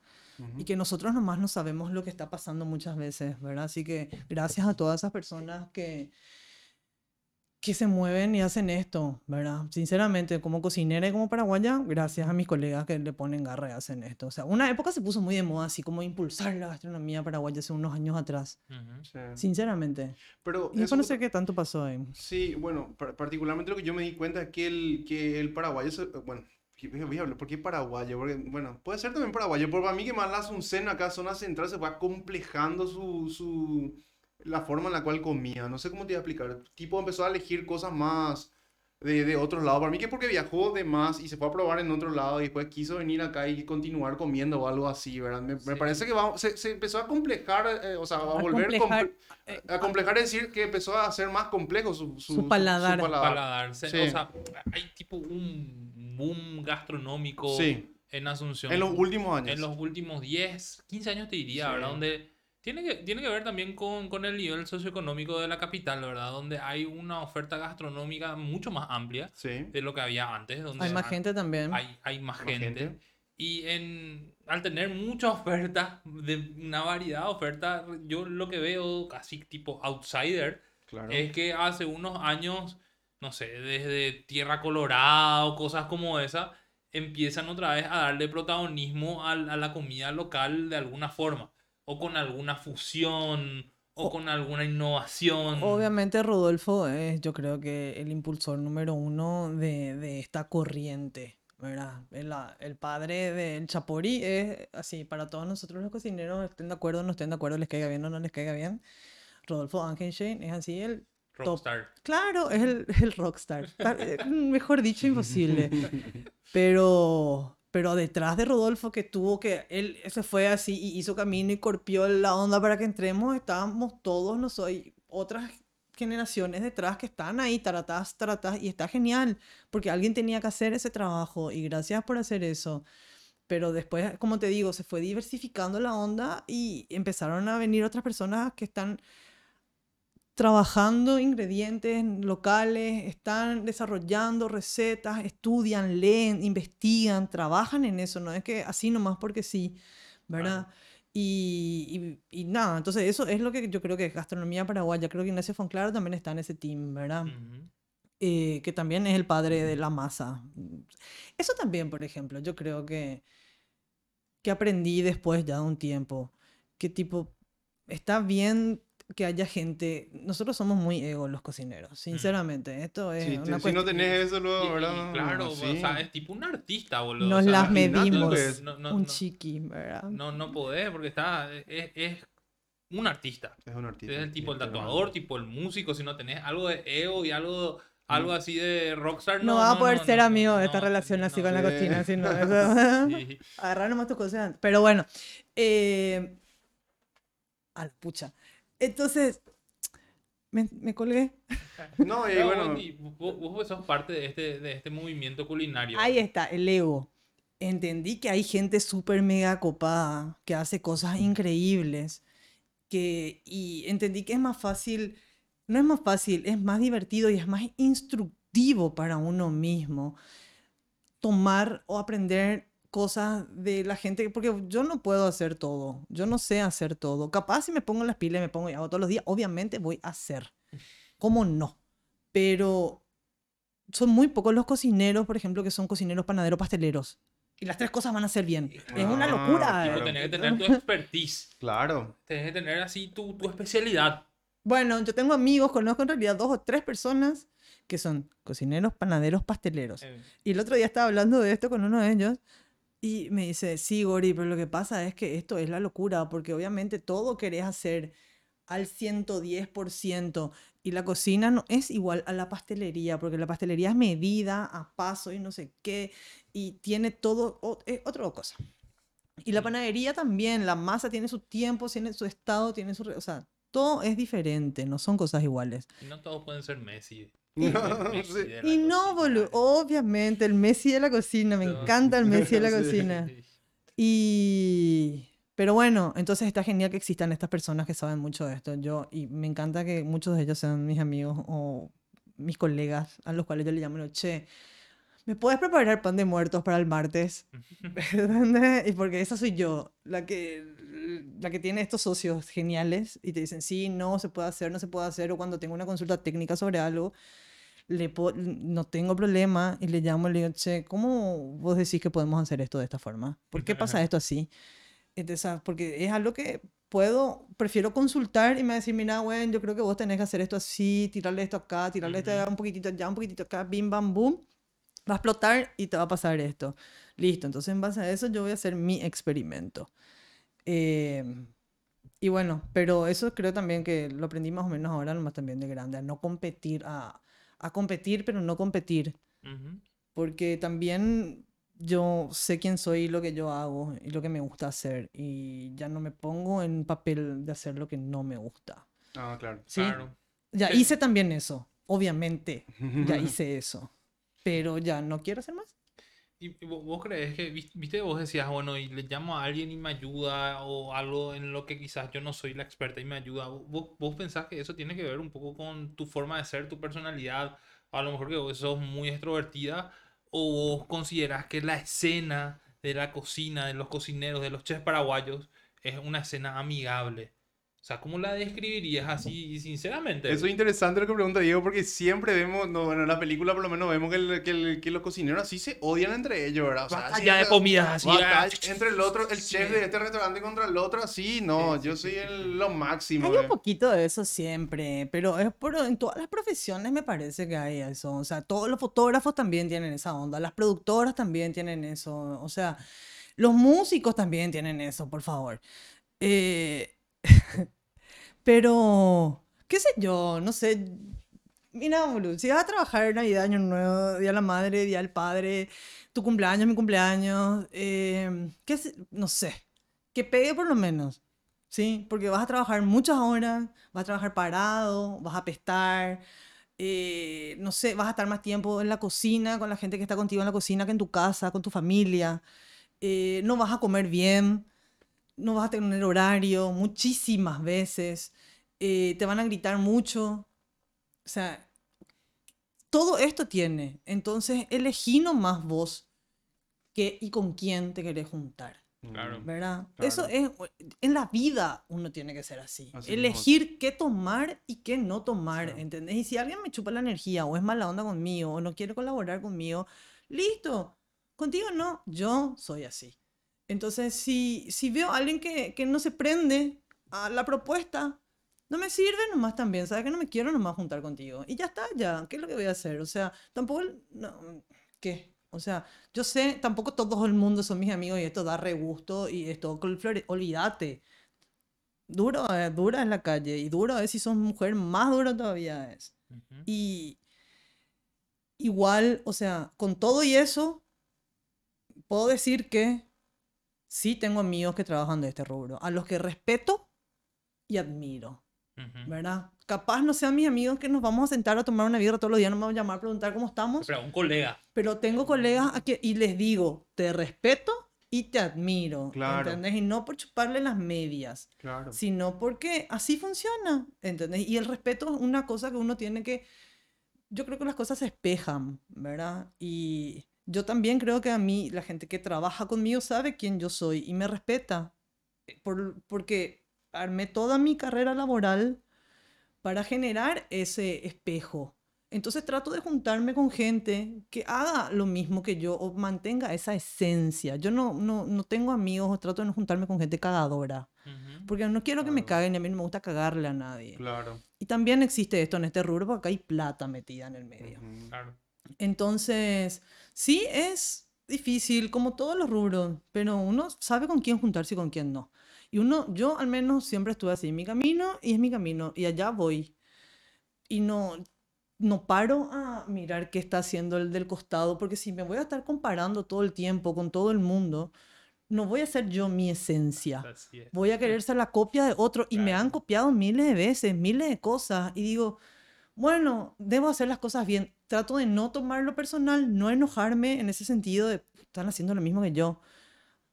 y que nosotros nomás no sabemos lo que está pasando muchas veces, ¿verdad? Así que gracias a todas esas personas que, que se mueven y hacen esto, ¿verdad? Sinceramente, como cocinera y como paraguaya, gracias a mis colegas que le ponen garra y hacen esto. O sea, una época se puso muy de moda, así como impulsar la gastronomía paraguaya hace unos años atrás. Ujú. Sí. Sinceramente. Pero Y eso- no sé qué tanto pasó ahí. Sí, bueno, par- particularmente lo que yo me di cuenta es que el, que el paraguayo, se- bueno, voy a- voy a hablar, ¿por qué paraguayo? Porque, bueno, puede ser también paraguayo, pero para mí que más la Asunción acá, zona central, se va complejando su, su, la forma en la cual comía, no sé cómo te iba a explicar, tipo empezó a elegir cosas más de, de otros lados, para mí que porque viajó de más y se fue a probar en otro lado y después quiso venir acá y continuar comiendo o algo así, ¿verdad? Me, parece que va- se, se empezó a complejar, eh, o sea, a, A volver... complejar, comple- eh, a complejar es decir que empezó a hacer más complejo su, su, Su paladar. Paladar. Se- Sí. O sea, hay tipo un boom gastronómico Sí, en Asunción. en los últimos años. en los últimos 10, 15 años te diría, Sí. ¿verdad? Donde tiene que, tiene que ver también con, con el nivel socioeconómico de la capital, ¿verdad? Donde hay una oferta gastronómica mucho más amplia Sí. de lo que había antes. Donde Hay más ha- gente también. Hay, hay más, Más gente. gente. Y en, al tener mucha oferta, de una variedad de oferta, yo lo que veo casi tipo outsider Claro. es que hace unos años, no sé, desde Tierra Colorada o cosas como esa, empiezan otra vez a darle protagonismo al- a, la comida local de alguna forma, o con alguna fusión, o O- con alguna innovación. Obviamente Rodolfo es, yo creo que el impulsor número uno de, de esta corriente, ¿verdad? El, la- el padre del Chapori es así, para todos nosotros los cocineros, estén de acuerdo o no estén de acuerdo, les caiga bien o no les caiga bien. Rodolfo Ankenstein es así el... Rockstar. Claro, es el, el rockstar. Ta- [LAUGHS] Mejor dicho, imposible. [LAUGHS] Pero, pero detrás de Rodolfo, que tuvo que, él se fue así y hizo camino y corpió la onda para que entremos, estábamos todos nosotros, y otras generaciones detrás que están ahí, taratás, taratás, y está genial, porque alguien tenía que hacer ese trabajo, y gracias por hacer eso. Pero después, como te digo, se fue diversificando la onda y empezaron a venir otras personas que están trabajando ingredientes locales, están desarrollando recetas, estudian, leen, investigan, trabajan en eso, no es que así nomás porque sí, ¿verdad? Y, y- y nada, entonces eso es lo que yo creo que es gastronomía paraguaya. Creo que Ignacio Fonclaro también está en ese team, ¿verdad? Eh, que también es el padre de la masa. Eso también, por ejemplo, yo creo que, que aprendí después ya de un tiempo, que tipo, está bien que haya gente, nosotros somos muy egos los cocineros, sinceramente, esto es Sí, te- una si no tenés eso luego, y ¿verdad? claro, Sí. o sea, es tipo un artista, boludo. Nos o sea, las medimos. No, no, un no. chiqui, ¿verdad? No, no podés porque está, es, es un artista. Es un artista. Es el tipo el tatuador, tipo el músico, si no tenés algo de ego y algo, algo así de rockstar, No, no, va a poder no, ser no, amigo de no, esta relación así no, con la cocina, si no, [LAUGHS] eso- sí. Agarrar nomás tus cosas. Pero bueno, eh, a la pucha. Entonces, me, me colgué. [LAUGHS] No, y bueno, vos, y vos, vos sos parte de este, de este movimiento culinario. Ahí está, el ego. Entendí que hay gente súper mega copada, que hace cosas increíbles, que, y entendí que es más fácil, no es más fácil, es más divertido y es más instructivo para uno mismo tomar o aprender cosas de la gente, porque yo no puedo hacer todo, yo no sé hacer todo. Capaz si me pongo las pilas y me pongo y hago todos los días, obviamente voy a hacer. ¿Cómo no? pero son muy pocos los cocineros, por ejemplo, que son cocineros, panaderos, pasteleros. Y las tres cosas van a ser bien. Es una Ah, locura. claro. Tipo, tenés que tener tu expertise. Claro. Tenés que tener así tu, tu especialidad. Bueno, yo tengo amigos, conozco en realidad dos o tres personas que son cocineros, panaderos, pasteleros. Eh, Y el otro día estaba hablando de esto con uno de ellos y me dice, sí, Gori, pero lo que pasa es que esto es la locura, porque obviamente todo querés hacer al 110% y la cocina no es igual a la pastelería, porque la pastelería es medida a paso y no sé qué, y tiene todo, o- es otra cosa. Y la panadería también, la masa tiene su tiempo, tiene su estado, tiene su... O sea, todo es diferente, no son cosas iguales. y no todos pueden ser Messi. No, sí. Y no, boludo, obviamente, el Messi de la cocina, me No. encanta el Messi de la [LAUGHS] Sí. cocina. [LAUGHS] Y... Pero bueno, entonces está genial que existan estas personas que saben mucho de esto. Yo, y me encanta que muchos de ellos sean mis amigos o mis colegas, a los cuales yo le llamo, che, ¿me puedes preparar pan de muertos para el martes? [LAUGHS] Y porque esa soy yo, la que, la que tiene estos socios geniales y te dicen, sí, no, se puede hacer, no se puede hacer, o cuando tengo una consulta técnica sobre algo, le no tengo problema y le llamo y le digo, che, ¿cómo vos decís que podemos hacer esto de esta forma? ¿Por qué pasa esto así? Entonces, porque es algo que puedo, prefiero consultar y me decir, mira, bueno, yo creo que vos tenés que hacer esto así, tirarle esto acá, tirarle esto un poquitito allá, un poquitito acá, bim, bam, boom, va a explotar y te va a pasar esto. Listo, entonces en base a eso yo voy a hacer mi experimento. Eh, y bueno, pero eso creo también que lo aprendí más o menos ahora, nomás también de grande, a no competir, a, a competir, pero no competir. Porque también yo sé quién soy y lo que yo hago y lo que me gusta hacer. Y ya no me pongo en papel de hacer lo que no me gusta. Ah, claro. ¿sí? Claro. Ya Sí. hice también eso, obviamente. Ya [LAUGHS] hice eso. Pero ya no quiero hacer más. ¿Y y vo- vos crees que, vis- viste, vos decías, bueno, y le llamo a alguien y me ayuda, o algo en lo que quizás yo no soy la experta y me ayuda? ¿Vo- ¿Vos, vos pensás que eso tiene que ver un poco con tu forma de ser, tu personalidad? A lo mejor que vos sos muy extrovertida, o vos considerás que la escena de la cocina, de los cocineros, de los chefs paraguayos, es una escena amigable. O sea, ¿cómo la describirías así, sinceramente? Eso es interesante lo que pregunta Diego, porque siempre vemos, no, bueno, en la película por lo menos vemos que, el- que, el- que los cocineros así se odian entre ellos, ¿verdad? O sea, Batalla así de comidas, así. batalla ah, entre el otro, el Sí. chef de este restaurante contra el otro, así, no, Sí, sí, yo sí, soy sí, el- sí. lo máximo. Hay un eh. poquito de eso siempre, pero es por, en todas las profesiones me parece que hay eso. O sea, todos los fotógrafos también tienen esa onda, las productoras también tienen eso, o sea, los músicos también tienen eso, por favor. Eh, [LAUGHS] pero, qué sé yo, no sé. Mira, boludo, si vas a trabajar Navidad, Año Nuevo, Día de la Madre, Día del Padre, tu cumpleaños, mi cumpleaños, eh, qué sé- no sé, que pegue por lo menos. Sí, porque vas a trabajar muchas horas, vas a trabajar parado, vas a apestar, eh, no sé, vas a estar más tiempo en la cocina con la gente que está contigo en la cocina que en tu casa, con tu familia. eh, no vas a comer bien, no vas a tener horario muchísimas veces, eh, te van a gritar mucho. O sea, todo esto tiene. Entonces, elegí nomás vos qué y con quién te querés juntar. Claro. ¿verdad? Claro. Eso es, en la vida uno tiene que ser así. Así mismo. Elegir qué tomar y qué no tomar, Claro. ¿entendés? Y si alguien me chupa la energía o es mala onda conmigo o no quiere colaborar conmigo, listo. Contigo no, yo soy así. Entonces, si, si veo a alguien que, que no se prende a la propuesta, no me sirve nomás también, ¿sabes? Que no me quiero nomás juntar contigo. Y ya está, ya. ¿Qué es lo que voy a hacer? O sea, tampoco... no, ¿Qué? O sea, yo sé, tampoco todo el mundo son mis amigos y esto da re gusto y esto, olvídate. Duro, eh, dura es la calle y duro es si sos mujer, más duro todavía es. Ujú. Y igual, o sea, con todo y eso, puedo decir que sí tengo amigos que trabajan de este rubro, a los que respeto y admiro, Ujú. ¿verdad? Capaz no sean mis amigos que nos vamos a sentar a tomar una birra todos los días, nos vamos a llamar a preguntar cómo estamos, Espera, un colega. pero tengo colegas a que, y les digo, te respeto y te admiro, Claro. ¿entendés? Y no por chuparle las medias Claro. sino porque así funciona, ¿entendés? Y el respeto es una cosa que uno tiene que, yo creo que las cosas se espejan, ¿verdad? Y yo también creo que a mí, la gente que trabaja conmigo sabe quién yo soy y me respeta, eh, por- porque armé toda mi carrera laboral para generar ese espejo. Entonces trato de juntarme con gente que haga lo mismo que yo o mantenga esa esencia. Yo no, no, no tengo amigos o trato de no juntarme con gente cagadora. Ujú. Porque no quiero que me caguen y a mí no me gusta cagarle a nadie. Claro. Y también existe esto en este rubro porque acá hay plata metida en el medio. Claro. Entonces, sí es difícil, como todos los rubros, pero uno sabe con quién juntarse y con quién no. Y uno, yo al menos siempre estuve así, mi camino y es mi camino, y allá voy. Y no, no paro a mirar qué está haciendo el del costado, porque si me voy a estar comparando todo el tiempo con todo el mundo, no voy a ser yo mi esencia voy a querer ser la copia de otro y me han copiado miles de veces, miles de cosas y digo, bueno, debo hacer las cosas bien. Trato de no tomarlo personal, no enojarme en ese sentido de están haciendo lo mismo que yo,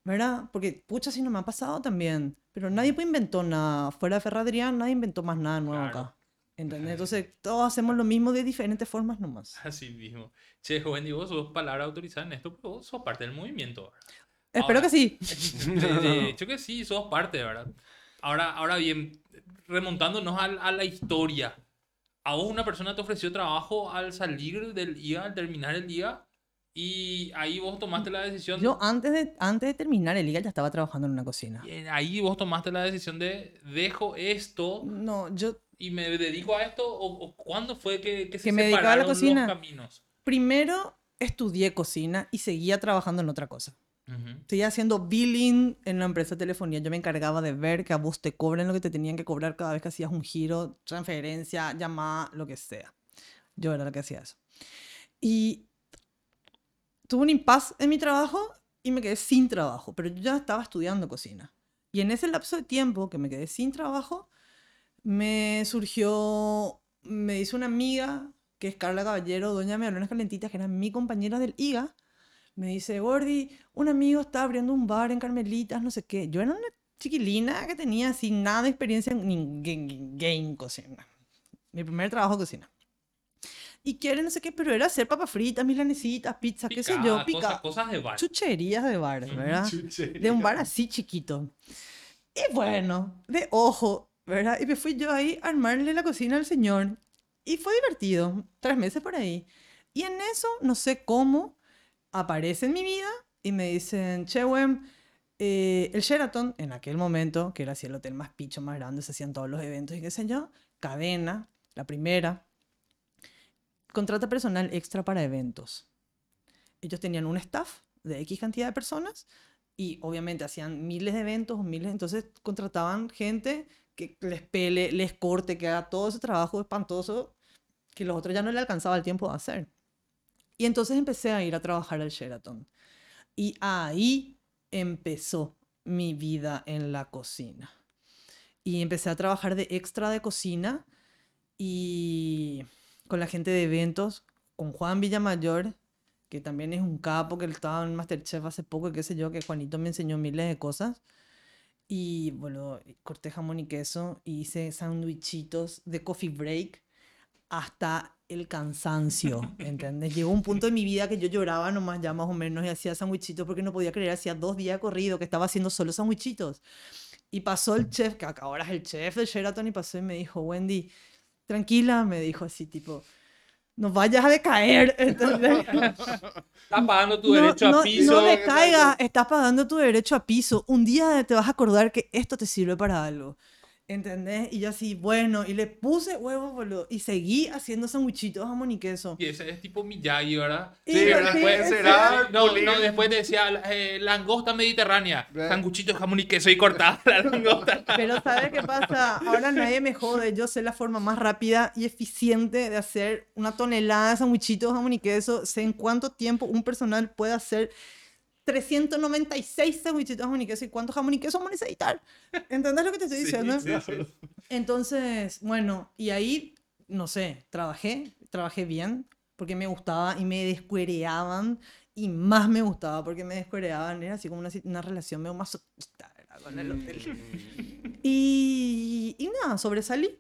¿verdad? Porque pucha, si no me ha pasado también, pero nadie pues inventó nada, fuera de Ferradrián nadie inventó más nada nuevo Claro. acá. ¿Entendés? Entonces todos hacemos lo mismo de diferentes formas nomás. Así mismo. Che, Wendy, vos sos palabra autorizada en esto, pero vos sos parte del movimiento. ¿verdad? Espero Ahora- que sí. [LAUGHS] De, hecho que sí, sos parte, ¿verdad? Ahora, ahora bien, remontándonos al- a, la historia. A vos una persona te ofreció trabajo al salir del IA, al terminar el IA, y ahí vos tomaste la decisión. Yo antes de, antes de terminar el liga ya estaba trabajando en una cocina. y ahí vos tomaste la decisión de dejo esto No, yo y me dedico a esto, o, o cuándo fue que, que se Que me dedicaba a la separaron cocina. los caminos. primero estudié cocina y seguía trabajando en otra cosa. Ujú. Seguía haciendo billing en la empresa de telefonía. Yo me encargaba de ver que a vos te cobren lo que te tenían que cobrar cada vez que hacías un giro, transferencia, llamada, lo que sea. Yo era la que hacía eso. Y tuve un impasse en mi trabajo y me quedé sin trabajo, pero yo ya estaba estudiando cocina. Y en ese lapso de tiempo que me quedé sin trabajo, me surgió, me dice una amiga, que es Carla Caballero, doña Mealonas Calentitas, que era mi compañera del IGA, me dice, Gordy, un amigo está abriendo un bar en Carmelitas, no sé qué. Yo era una chiquilina que tenía así nada de experiencia en ni- en game cocina. Mi primer trabajo de cocina. Y quiere no sé qué, pero era hacer papas fritas, milanesitas, pizzas, qué sé yo, pica. cosas, cosas de bar. Chucherías de bar, ¿verdad? Chuchería. de un bar así chiquito. Y bueno, de ojo, ¿verdad? Y me fui yo ahí a armarle la cocina al señor. Y fue divertido, tres meses por ahí. Y en eso, no sé cómo, aparece en mi vida y me dicen, che, Wem, eh, el Sheraton, en aquel momento, que era así el hotel más picho, más grande, se hacían todos los eventos y qué sé yo, cadena, la primera, contrata personal extra para eventos. Ellos tenían un staff de X cantidad de personas y obviamente hacían miles de eventos, miles, entonces contrataban gente que les pele, les corte, que haga todo ese trabajo espantoso que los otros ya no le alcanzaba el tiempo de hacer. Y entonces empecé a ir a trabajar al Sheraton. Y ahí empezó mi vida en la cocina. Y empecé a trabajar de extra de cocina y con la gente de eventos, con Juan Villamayor, que también es un capo, que él estaba en Masterchef hace poco, y qué sé yo, que Juanito me enseñó miles de cosas. Y bueno, corté jamón y queso y hice sándwichitos de coffee break hasta el cansancio, [LAUGHS] ¿entendés? Llegó un punto de mi vida que yo lloraba nomás ya más o menos y hacía sándwichitos porque no podía creer, hacía dos días corrido que estaba haciendo solo sándwichitos. Y pasó el chef, que acá ahora es el chef de Sheraton, y pasó y me dijo, Wendy, tranquila, me dijo así, tipo, no vayas a decaer, [LAUGHS] ¿entendés? Estás pagando tu no, derecho a no- piso. no decaigas, estás pagando tu derecho a piso. Un día te vas a acordar que esto te sirve para algo. ¿Entendés? Y yo así, bueno, y le puse huevos, boludo. Y seguí haciendo sandwichitos, jamón y queso. Y ese es tipo Miyagi, ¿verdad? Sí, ¿verdad? sí, Puede sí, ser, sí. ah, No, no, después decía eh, langosta mediterránea, sanguchito de jamón y queso y cortada la [LAUGHS] langosta. Pero ¿sabes qué pasa? Ahora nadie me jode. Yo sé la forma más rápida y eficiente de hacer una tonelada de sandwichitos, jamón y queso. Sé en cuánto tiempo un personal puede hacer 396 sandwichitos jamón y queso y cuántos jamón y queso vamos a necesitar. ¿Entendés lo que te estoy Sí, diciendo? sí, sí. Entonces, bueno, y ahí, no sé, trabajé, trabajé bien porque me gustaba y me descuereaban y más me gustaba porque me descuereaban. Era así como una, una relación medio masoquista con el hotel. Y, y nada, sobresalí.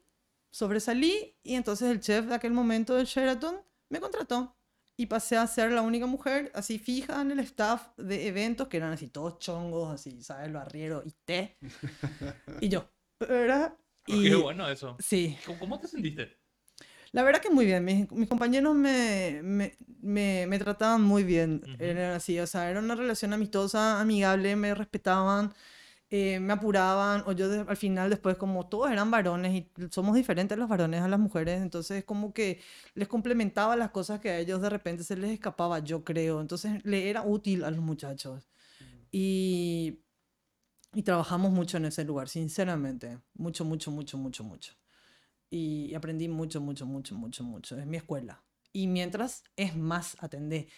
Sobresalí y entonces el chef de aquel momento del Sheraton me contrató. Y pasé a ser la única mujer así fija en el staff de eventos que eran así todos chongos, así, ¿sabes? Lo arriero y té. y yo, ¿verdad? [LAUGHS] Qué Y bueno eso. sí, ¿Cómo- ¿Cómo te sentiste? La verdad que muy bien. Mis, mis compañeros me, me, me, me trataban muy bien. Ujú. Era así, o sea, era una relación amistosa, amigable, me respetaban, eh, me apuraban. O yo al final, después, como todos eran varones y somos diferentes los varones a las mujeres, entonces como que les complementaba las cosas que a ellos de repente se les escapaba, yo creo. Entonces le era útil a los muchachos. Y, y trabajamos mucho en ese lugar, sinceramente. Mucho, mucho, mucho, mucho, mucho y aprendí mucho, mucho, mucho, mucho, mucho. Es mi escuela. Y mientras es más atender.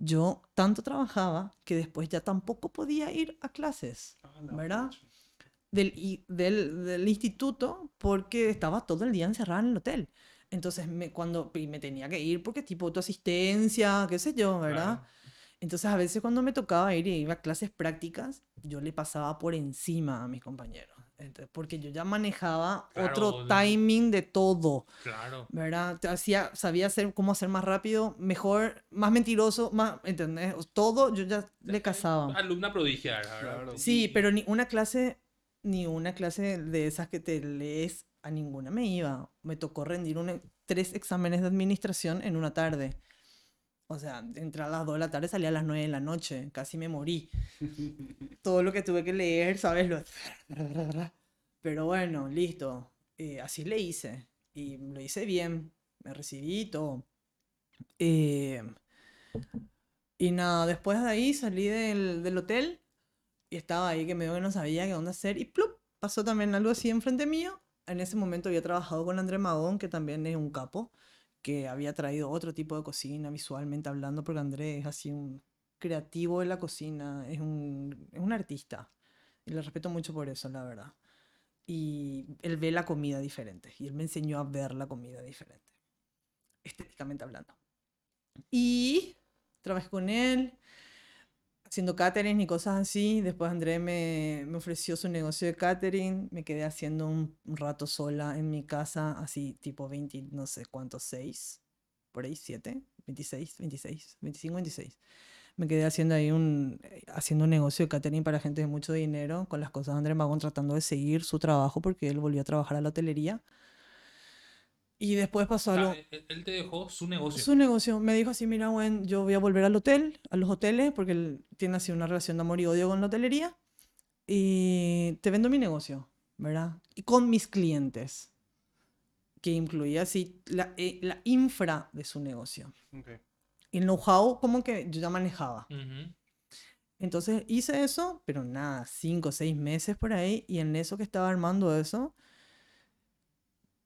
Yo tanto trabajaba que después ya tampoco podía ir a clases, ¿verdad? Del, del, del instituto porque estaba todo el día encerrada en el hotel. Entonces, me, cuando y me tenía que ir porque tipo tu asistencia, qué sé yo, ¿verdad? Claro. Entonces, a veces cuando me tocaba ir y iba a clases prácticas, yo le pasaba por encima a mis compañeros. Entonces, porque yo ya manejaba Claro, otro timing de todo, Claro. ¿verdad? Hacía, sabía hacer cómo hacer más rápido, mejor, más mentiroso, más, ¿entendés? Todo yo ya le casaba. Alumna prodigia, ¿verdad? Claro. Sí, pero ni una clase, ni una clase de esas que te lees, a ninguna me iba. Me tocó rendir un tres exámenes de administración en una tarde. O sea, entré a las 2 de la tarde, salía a las 9 de la noche. Casi me morí. [LAUGHS] Todo lo que tuve que leer, ¿sabes? Lo- [LAUGHS] Pero bueno, listo. Eh, así le hice. Y lo hice bien. Me recibí y todo. Eh, y nada, después de ahí salí del, del hotel y estaba ahí que medio que no sabía qué onda hacer y ¡plup! pasó también algo así enfrente mío. En ese momento había trabajado con André Magón, que también es un capo, que había traído otro tipo de cocina visualmente hablando, porque André es así un creativo de la cocina, es un, es un artista. Y le respeto mucho por eso, la verdad. Y él ve la comida diferente, y él me enseñó a ver la comida diferente, estéticamente hablando. Y trabajé con él haciendo catering y cosas así. Después André me, me ofreció su negocio de catering. Me quedé haciendo un, rato sola en mi casa, así tipo 20, no sé cuántos, 6, por ahí 7, 26, 26, 25, 26. Me quedé haciendo ahí un, eh, haciendo un negocio de catering para gente de mucho dinero, con las cosas de André Magón tratando de seguir su trabajo porque él volvió a trabajar a la hotelería. Y después pasó sea, algo. él, él te dejó su negocio. Su negocio. Me dijo así, mira, Gwen, yo voy a volver al hotel, a los hoteles, porque él tiene así una relación de amor y odio con la hotelería. Y te vendo mi negocio, ¿verdad? Y con mis clientes, que incluía así la, eh, la infra de su negocio. Ok. Y el know-how como que yo ya manejaba. Ujú. Entonces hice eso, pero nada, cinco o seis meses por ahí, y en eso que estaba armando eso,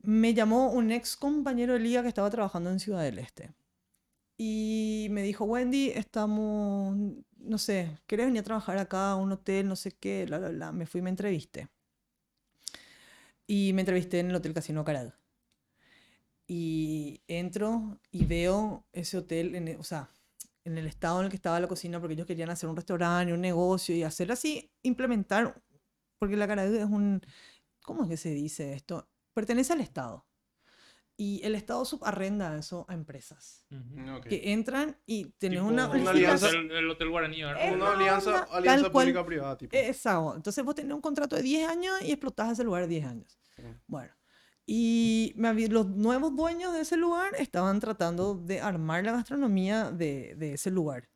me llamó un ex compañero de liga que estaba trabajando en Ciudad del Este. Y me dijo, Wendy, estamos, no sé, ¿querés venir a trabajar acá a un hotel, no sé qué? Bla, bla, bla. Me fui y me entrevisté. Y me entrevisté en el Hotel Casino Caral. Y entro y veo ese hotel, en, o sea, en el estado en el que estaba la cocina, porque ellos querían hacer un restaurante, un negocio y hacer así, implementar, porque la Caradú es un, ¿cómo es que se dice esto? Pertenece al Estado. Y el Estado subarrenda eso a empresas Ujú. Ok. que entran y tenés Tipo una, una alianza- el, el Hotel Guaraní, ¿verdad? Una no, alianza, alianza tal cual. pública-privada, tipo. Exacto. Entonces vos tenés un contrato de 10 años y explotás ese lugar 10 años. Sí. Bueno. Y me los nuevos dueños de ese lugar estaban tratando de armar la gastronomía de, de ese lugar.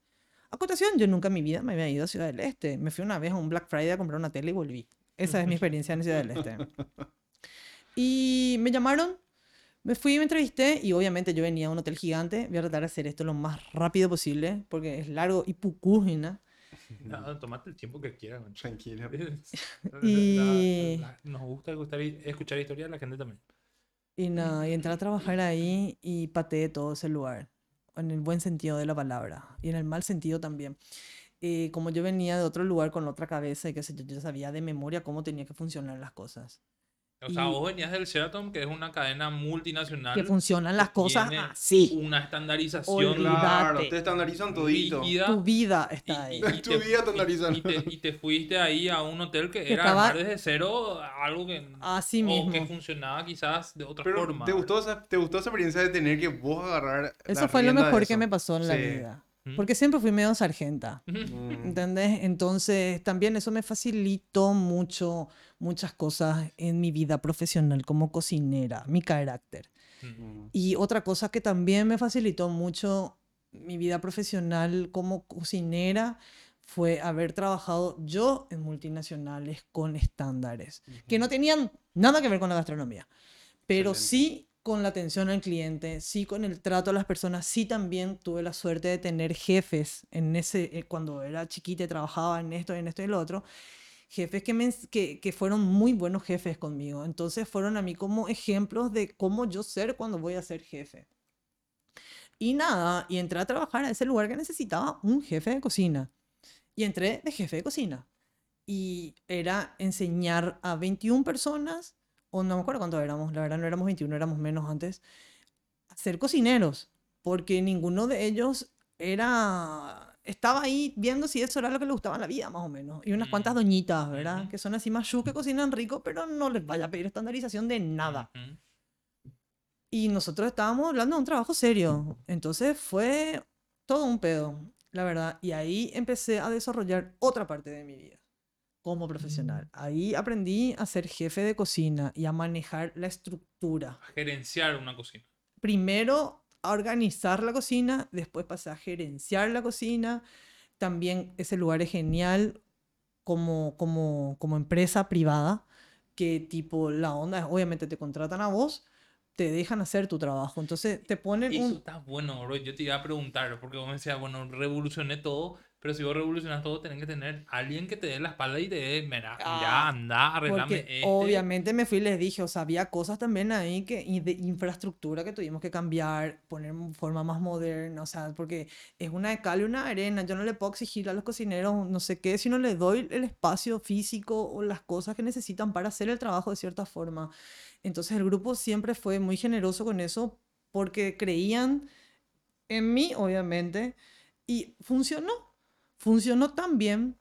A cotación, yo nunca en mi vida me había ido a Ciudad del Este. Me fui una vez a un Black Friday a comprar una tele y volví. Esa es mi [LAUGHS] experiencia en Ciudad del Este. Y me llamaron, me fui y me entrevisté y obviamente yo venía a un hotel gigante. Voy a tratar de hacer esto lo más rápido posible porque es largo y pucúgina. No, tomate el tiempo que quieras. man. Tranquila. [LAUGHS] La- Y- la- la- nos gusta escuchar, escuchar historias de la gente también. Y nada, y entré a trabajar ahí y pateé todo ese lugar, en el buen sentido de la palabra y en el mal sentido también. Eh, como yo venía de otro lugar con otra cabeza y qué sé yo, yo sabía de memoria cómo tenía que funcionar las cosas. O sea, Y- vos venías del Sheraton, que es una cadena multinacional. Que funcionan las cosas así. Una estandarización Olvídate. Claro, te estandarizan todito. rígida. Tu vida está ahí. y- y [LAUGHS] Tu te- vida estandarizan. Y, y te, y te fuiste ahí a un hotel que Que era estaba- desde cero algo que, Así o mismo. que funcionaba quizás de otra Pero forma. ¿te gustó, esa, ¿te gustó esa experiencia de tener que vos agarrar Eso la fue lo mejor que me pasó en la vida. Porque siempre fui medio sargenta. Mm. ¿Entendés? Entonces, también eso me facilitó mucho, muchas cosas en mi vida profesional como cocinera, mi carácter. Mm. Y otra cosa que también me facilitó mucho mi vida profesional como cocinera fue haber trabajado yo en multinacionales con estándares que no tenían nada que ver con la gastronomía, pero Excelente. sí con la atención al cliente, sí con el trato a las personas, sí también tuve la suerte de tener jefes en ese, eh, cuando era chiquita trabajaba en esto, en esto y lo otro, jefes que, me, que, que fueron muy buenos jefes conmigo. Entonces fueron a mí como ejemplos de cómo yo ser cuando voy a ser jefe. Y nada, y entré a trabajar a ese lugar que necesitaba un jefe de cocina. Y entré de jefe de cocina. Y era enseñar a 21 personas, o no me acuerdo cuántos éramos, la verdad no éramos 21, éramos menos antes, a ser cocineros. Porque ninguno de ellos era... Estaba ahí viendo si eso era lo que le gustaba en la vida, más o menos. Y unas cuantas Mm. doñitas, ¿verdad? Que son así más que cocinan rico, pero no les vaya a pedir estandarización de nada. Y nosotros estábamos hablando de un trabajo serio. Entonces fue todo un pedo, la verdad. Y ahí empecé a desarrollar otra parte de mi vida como profesional. Ahí aprendí a ser jefe de cocina y a manejar la estructura. A gerenciar una cocina. Primero a organizar la cocina, después pasé a gerenciar la cocina. También ese lugar es genial como, como, como empresa privada, que tipo la onda es, obviamente te contratan a vos, te dejan hacer tu trabajo. Entonces te ponen Eso un... está bueno, bro. Yo te iba a preguntar, porque vos me decías, bueno, revolucioné todo, pero si vos revolucionas todo, tenés que tener alguien que te dé la espalda y te dé, mira, Ah, mira, anda, arreglame este. obviamente me fui y les dije, o sea, había cosas también ahí que, y de infraestructura que tuvimos que cambiar, poner en forma más moderna, o sea, porque es una de cal y una arena, yo no le puedo exigir a los cocineros no sé qué, si no les doy el espacio físico o las cosas que necesitan para hacer el trabajo de cierta forma. Entonces el grupo siempre fue muy generoso con eso porque creían en mí, obviamente, y funcionó. Funcionó tan bien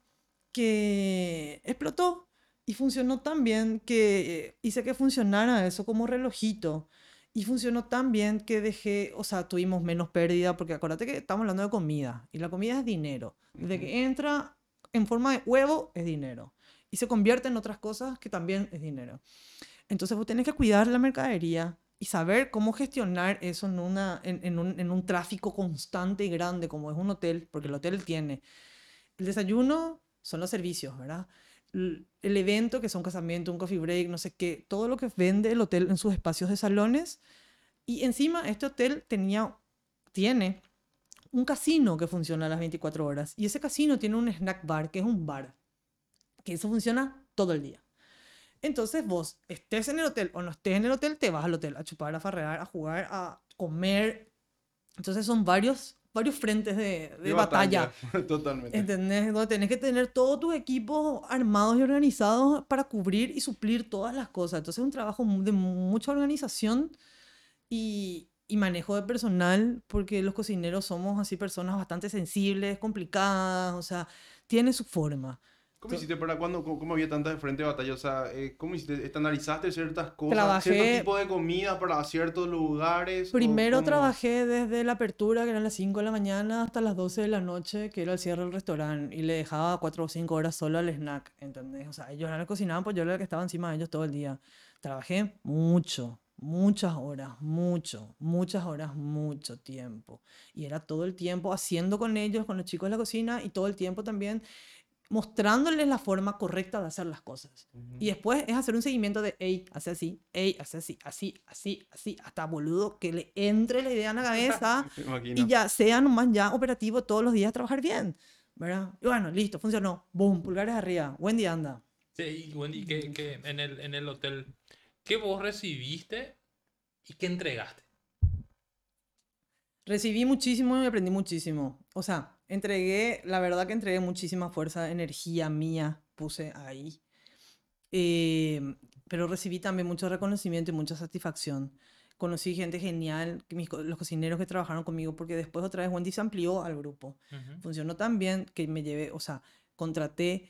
que explotó y funcionó tan bien que hice que funcionara eso como relojito. Y funcionó tan bien que dejé, o sea, tuvimos menos pérdida, porque acuérdate que estamos hablando de comida, y la comida es dinero. Desde que entra en forma de huevo, es dinero. Y se convierte en otras cosas que también es dinero. Entonces vos tenés que cuidar la mercadería y saber cómo gestionar eso en, una, en, en un, en un tráfico constante y grande como es un hotel, porque el hotel tiene el desayuno, son los servicios, ¿verdad? El evento, que son casamiento, un coffee break, no sé qué, todo lo que vende el hotel en sus espacios de salones. Y encima este hotel tenía, tiene un casino que funciona a las 24 horas. Y ese casino tiene un snack bar, que es un bar, que eso funciona todo el día. Entonces vos, estés en el hotel o no estés en el hotel, te vas al hotel a chupar, a farrear, a jugar, a comer. Entonces son varios, varios frentes de, de De batalla. [LAUGHS] Totalmente. ¿Entendés? Donde tenés que tener todos tus equipos armados y organizados para cubrir y suplir todas las cosas. Entonces es un trabajo de mucha organización y, y manejo de personal, porque los cocineros somos así personas bastante sensibles, complicadas, o sea, tiene su forma. ¿Cómo hiciste para cuando, cómo, cómo había tantas frente de batalla? O sea, eh, ¿cómo hiciste? ¿Estandarizaste ciertas cosas? Trabajé- ¿Cierto tipo de comida para ciertos lugares? Primero trabajé desde la apertura, que eran las 5 de la mañana, hasta las 12 de la noche, que era el cierre del restaurante, y le dejaba 4 o 5 horas solo al snack, ¿entendés? O sea, ellos eran los cocinaban, pues yo era la que estaba encima de ellos todo el día. Trabajé mucho, muchas horas, mucho, muchas horas, mucho tiempo. Y era todo el tiempo haciendo con ellos, con los chicos de la cocina, y todo el tiempo también mostrándoles la forma correcta de hacer las cosas. Y después es hacer un seguimiento de, hey, hace así, hey, hace así, así, así, así, hasta boludo, que le entre la idea en la cabeza [LAUGHS] y ya sea nomás ya operativo todos los días trabajar bien, ¿verdad? Y bueno, listo, funcionó. Boom, pulgares arriba. Día, anda. Sí, y Wendy, que, que en, el, en el hotel, ¿qué vos recibiste y qué entregaste? Recibí muchísimo y aprendí muchísimo. O sea, entregué, la verdad que entregué muchísima fuerza, energía mía, puse ahí. Eh, pero recibí también mucho reconocimiento y mucha satisfacción. Conocí gente genial, mis los cocineros que trabajaron conmigo, porque después otra vez Wendy se amplió al grupo. Funcionó tan bien que me llevé, o sea, contraté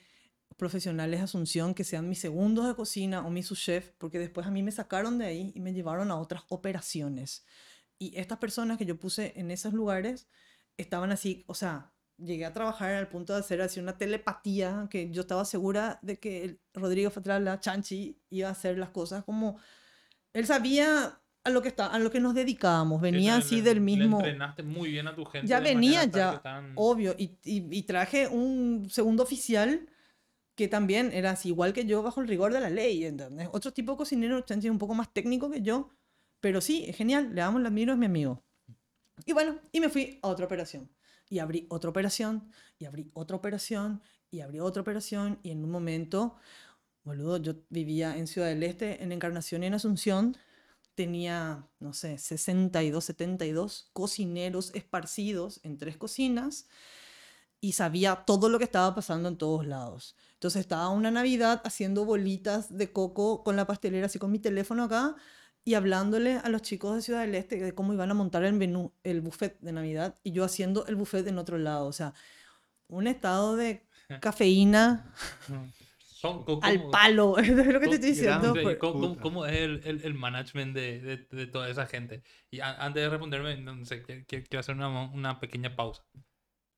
profesionales de Asunción que sean mis segundos de cocina o mi subchef, porque después a mí me sacaron de ahí y me llevaron a otras operaciones. Y estas personas que yo puse en esos lugares estaban así, o sea, llegué a trabajar al punto de hacer así una telepatía, que yo estaba segura de que el Rodrigo Fatrala, Chanchi, iba a hacer las cosas como... Él sabía a lo que está, a lo que nos dedicábamos. Venía le- así del Le mismo. entrenaste muy bien a tu gente. Ya venía ya, obvio, y, y- y traje un segundo oficial que también era así, igual que yo, bajo el rigor de la ley, ¿entendés? Otro tipo de cocinero, chanchi, un poco más técnico que yo, pero sí, es genial, le damos, le admiro, es mi amigo. Y bueno, y me fui a otra operación. Y abrí otra operación, y abrí otra operación, y abrí otra operación, y en un momento, boludo, yo vivía en Ciudad del Este, en Encarnación y en Asunción, tenía, no sé, 62, 72 cocineros esparcidos en tres cocinas y sabía todo lo que estaba pasando en todos lados. Entonces estaba una Navidad haciendo bolitas de coco con la pastelera, así con mi teléfono acá, y hablándole a los chicos de Ciudad del Este de cómo iban a montar el menú, el buffet de Navidad, y yo haciendo el buffet en otro lado. O sea, un estado de [LAUGHS] cafeína ¿Cómo- cómo- al cómo- palo, [LAUGHS] es lo que te estoy diciendo. grande. ¿Cómo, es el, el- el management de, de- de toda esa gente? Y a- antes de responderme, no sé, quiero, quiero- hacer una, una pequeña pausa.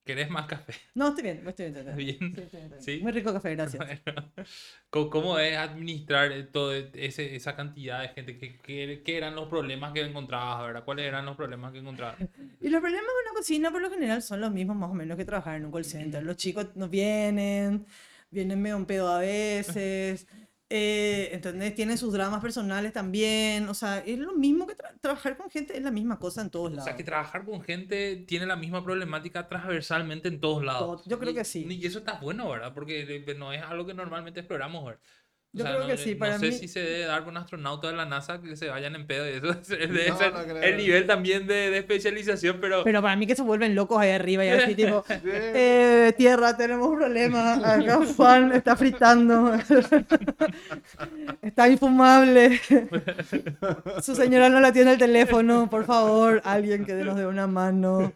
¿Querés más café? [LAUGHS] No, estoy bien, estoy bien. estoy bien. Bien. Sí, estoy bien, estoy Sí. Muy rico café, gracias. [LAUGHS] Bueno, ¿cómo, es administrar ese, esa cantidad de gente? ¿Qué, qué, qué eran los problemas que encontrabas? ¿verdad? ¿Cuáles eran los problemas que encontrabas? [LAUGHS] Y los problemas con la cocina por lo general son los mismos más o menos que trabajar en un call center. Los chicos no vienen, vienen medio en pedo a veces, eh, ¿entendés? Tienen sus dramas personales también. O sea, es lo mismo que tra- trabajar con gente, es la misma cosa en todos O lados. sea, que trabajar con gente tiene la misma problemática transversalmente en todos lados. Yo creo Y- que sí. Y eso está bueno, ¿verdad? Porque eh, no es algo que normalmente exploramos, ¿verdad? O Yo sea, creo no, que sí, eh, no para sé si se debe dar con astronautas de la NASA que se vayan en pedo y eso [LAUGHS] debe No, ser no creo. el nivel también de, de especialización, pero... Pero para mí que se vuelven locos ahí arriba y así [LAUGHS] tipo, Sí. eh, tierra, tenemos un problema, acá Juan está fritando, [LAUGHS] está infumable, su señora no la tiene el teléfono, por favor, alguien que nos dé una mano.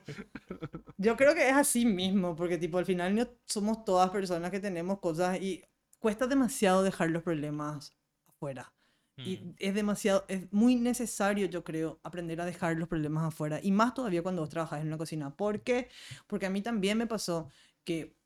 Yo creo que es así mismo, porque tipo al final no somos todas personas que tenemos cosas y cuesta demasiado dejar los problemas afuera. Y Mm. es demasiado, es muy necesario, yo creo, aprender a dejar los problemas afuera. Y más todavía cuando vos trabajas en una cocina. ¿Por qué? Porque a mí también me pasó que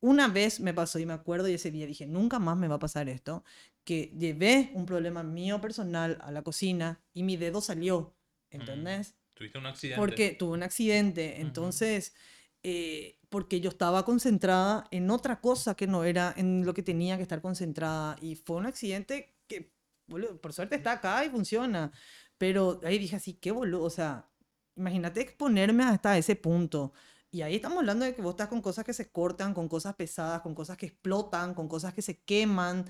una vez me pasó y me acuerdo y ese día dije, nunca más me va a pasar esto, que llevé un problema mío personal a la cocina y mi dedo salió, ¿entendés? Tuviste un accidente. Porque tuve un accidente, entonces, eh, porque yo estaba concentrada en otra cosa que no era en lo que tenía que estar concentrada. Y fue un accidente que, boludo, por suerte está acá y funciona. Pero ahí dije así, qué boludo, o sea, imagínate exponerme hasta ese punto. Y ahí estamos hablando de que vos estás con cosas que se cortan, con cosas pesadas, con cosas que explotan, con cosas que se queman,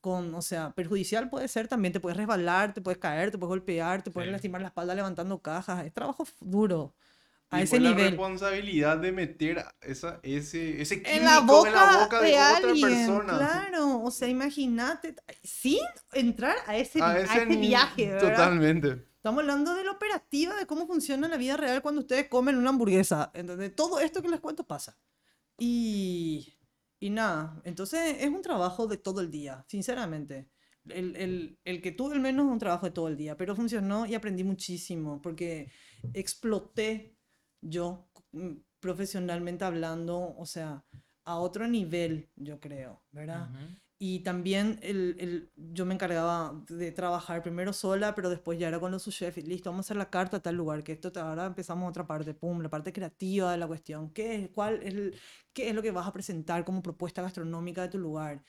con, o sea, perjudicial puede ser también, te puedes resbalar, te puedes caer, te puedes golpear, te puedes Sí. lastimar la espalda levantando cajas, es trabajo duro, a Y ese fue la nivel. responsabilidad de meter esa, ese, ese químico En la boca, en la boca de, de, otra alguien, persona. claro, o sea, imagínate, sin entrar a ese, A a ese ese viaje, ¿verdad? Totalmente. Estamos hablando de la operativa, de cómo funciona la vida real cuando ustedes comen una hamburguesa. ¿entendés? Todo esto que les cuento pasa. Y, y nada, entonces es un trabajo de todo el día, sinceramente. El, el, el que tuve al menos un trabajo de todo el día, pero funcionó y aprendí muchísimo porque exploté yo mm, profesionalmente hablando, o sea, a otro nivel, yo creo, ¿verdad? Y también el, el- yo me encargaba de trabajar primero sola, pero después ya era con los subchefs. Listo, vamos a hacer la carta a tal lugar, que esto te- ahora empezamos otra parte, pum, la parte creativa de la cuestión. ¿Qué es, cuál es, el- qué es lo que vas a presentar como propuesta gastronómica de tu lugar?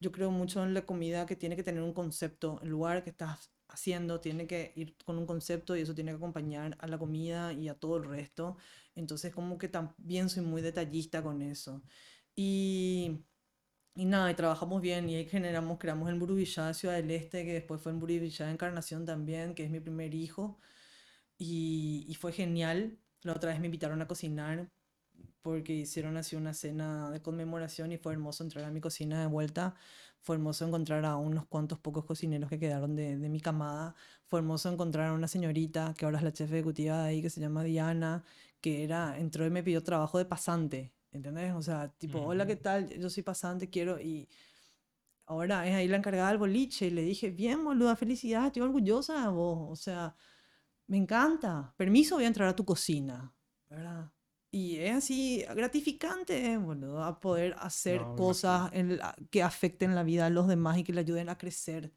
Yo creo mucho en la comida que tiene que tener un concepto. El lugar que estás haciendo tiene que ir con un concepto y eso tiene que acompañar a la comida y a todo el resto. Entonces, como que también soy muy detallista con eso. Y y nada, y trabajamos bien y ahí generamos, creamos el Burubillá de Ciudad del Este, que después fue en Burubillá de Encarnación también, que es mi primer hijo. Y, y fue genial. La otra vez me invitaron a cocinar porque hicieron así una cena de conmemoración y fue hermoso entrar a mi cocina de vuelta. Fue hermoso encontrar a unos cuantos pocos cocineros que quedaron de, de mi camada. Fue hermoso encontrar a una señorita que ahora es la chef ejecutiva de ahí, que se llama Diana, que era, entró y me pidió trabajo de pasante. ¿Entendés? O sea, tipo, hola, ¿qué tal? Yo soy pasante, quiero. Y ahora es ahí la encargada del boliche. Y le dije, bien, boluda, felicidades, estoy orgullosa de vos. O sea, me encanta. Permiso, voy a entrar a tu cocina. ¿Verdad? Y es así gratificante, boludo, a poder hacer No, cosas en la- que afecten la vida de los demás y que le ayuden a crecer.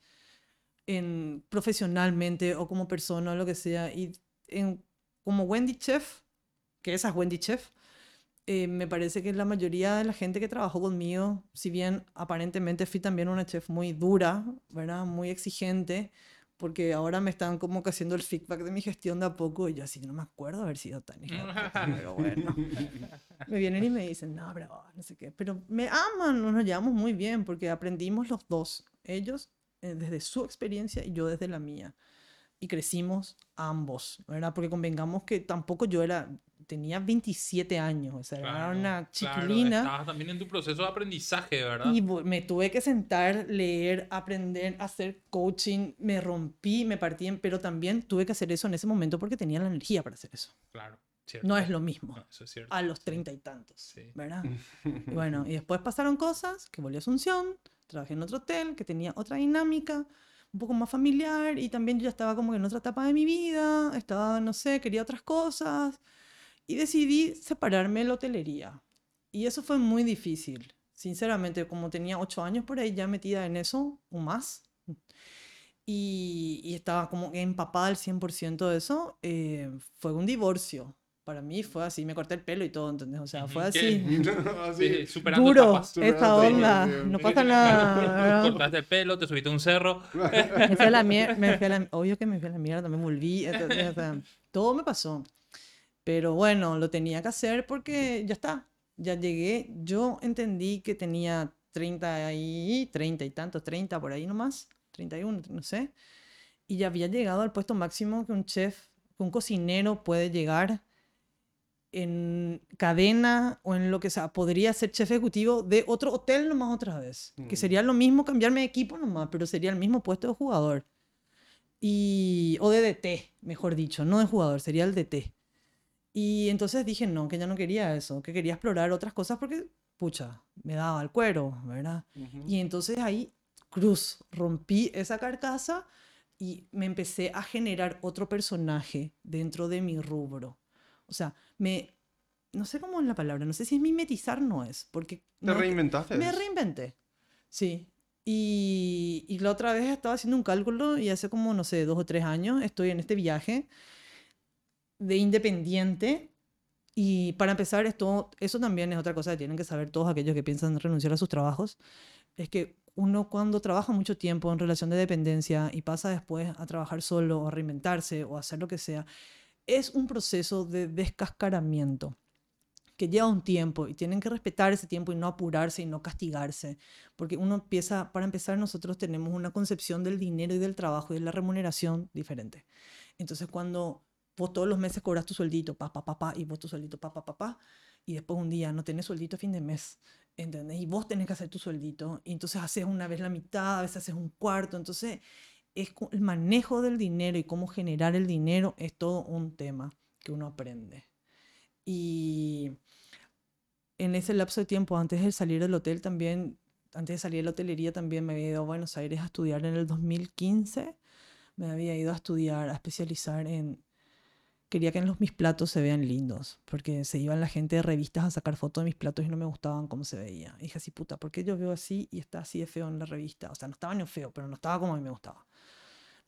en, profesionalmente o como persona o lo que sea. Y en, como Wendy Chef, que esa es Wendy Chef, eh, me parece que la mayoría de la gente que trabajó conmigo, si bien aparentemente fui también una chef muy dura, ¿verdad? Muy exigente, porque ahora me están como que haciendo el feedback de mi gestión de a poco y yo así no me acuerdo haber sido tan hija de puta, [LAUGHS] pero bueno. Me vienen y me dicen, no, bravo, no sé qué, pero me aman, nos llevamos muy bien porque aprendimos los dos, ellos eh, desde su experiencia y yo desde la mía. Y crecimos ambos, ¿verdad? Porque convengamos que tampoco yo era, tenía 27 años, o sea, era Claro, una claro, chiquilina. estabas también en tu proceso de aprendizaje, ¿verdad? Y me tuve que sentar, leer, aprender, hacer coaching, me rompí, me partí en, pero también tuve que hacer eso en ese momento porque tenía la energía para hacer eso. Claro, cierto. No es lo mismo No, eso es cierto. a los treinta y tantos, Sí. ¿verdad? Y [LAUGHS] bueno, y después pasaron cosas, que volví a Asunción, trabajé en otro hotel que tenía otra dinámica, un poco más familiar, y también yo ya estaba como que en otra etapa de mi vida, estaba, no sé, quería otras cosas, y decidí separarme de la hotelería. Y eso fue muy difícil, sinceramente, como tenía ocho años por ahí ya metida en eso, o más, y, y estaba como que empapada al 100% de eso, eh, fue un divorcio. Para mí fue así, me corté el pelo y todo, ¿entendés? O sea, fue así. [LAUGHS] Así. Sí, superando Duro, etapas. Esta onda, no pasa nada. Cortaste el pelo, te subiste a un cerro. [LAUGHS] Me fui a la mierda, obvio que me fui a la mierda, también volví, entonces, o sea, todo me pasó. Pero bueno, lo tenía que hacer porque ya está, ya llegué, yo entendí que tenía 30 y 30 y tantos, 30 por ahí nomás, 31, no sé, y ya había llegado al puesto máximo que un chef, que un cocinero puede llegar en cadena o en lo que sea, podría ser chef ejecutivo de otro hotel nomás otra vez. Que Mm. sería lo mismo cambiarme de equipo nomás, pero sería el mismo puesto de jugador. Y, o de DT, mejor dicho, no de jugador, sería el DT. Y entonces dije, no, que ya no quería eso, que quería explorar otras cosas porque, pucha, me daba el cuero, ¿verdad? Ujú. Y entonces ahí, cruz, rompí esa carcasa y me empecé a generar otro personaje dentro de mi rubro. O sea, me, no sé cómo es la palabra, no sé si es mimetizar, no es, porque... Te no reinventaste. me reinventé, sí. Y, y la otra vez estaba haciendo un cálculo y hace como, no sé, dos o tres años estoy en este viaje de independiente. Y para empezar, esto, eso también es otra cosa que tienen que saber todos aquellos que piensan renunciar a sus trabajos. Es que uno cuando trabaja mucho tiempo en relación de dependencia y pasa después a trabajar solo o a reinventarse o hacer lo que sea, es un proceso de descascaramiento que lleva un tiempo y tienen que respetar ese tiempo y no apurarse y no castigarse, porque uno empieza, para empezar nosotros tenemos una concepción del dinero y del trabajo y de la remuneración diferente. Entonces cuando vos todos los meses cobras tu sueldito, pa, pa, pa, pa, y vos tu sueldito, pa, pa, pa, pa, y después un día no tenés sueldito a fin de mes, ¿entendés? Y vos tenés que hacer tu sueldito, y entonces haces una vez la mitad, a veces haces un cuarto, entonces es el manejo del dinero y cómo generar el dinero es todo un tema que uno aprende. Y en ese lapso de tiempo, antes de salir del hotel también, antes de salir de la hotelería también me había ido a Buenos Aires a estudiar en el 2015. Me había ido a estudiar, a especializar en... Quería que en los, mis platos se vean lindos, porque se iban la gente de revistas a sacar fotos de mis platos y no me gustaban cómo se veía. Y dije así, puta, ¿por qué yo veo así y está así de feo en la revista? O sea, no estaba ni feo, pero no estaba como a mí me gustaba.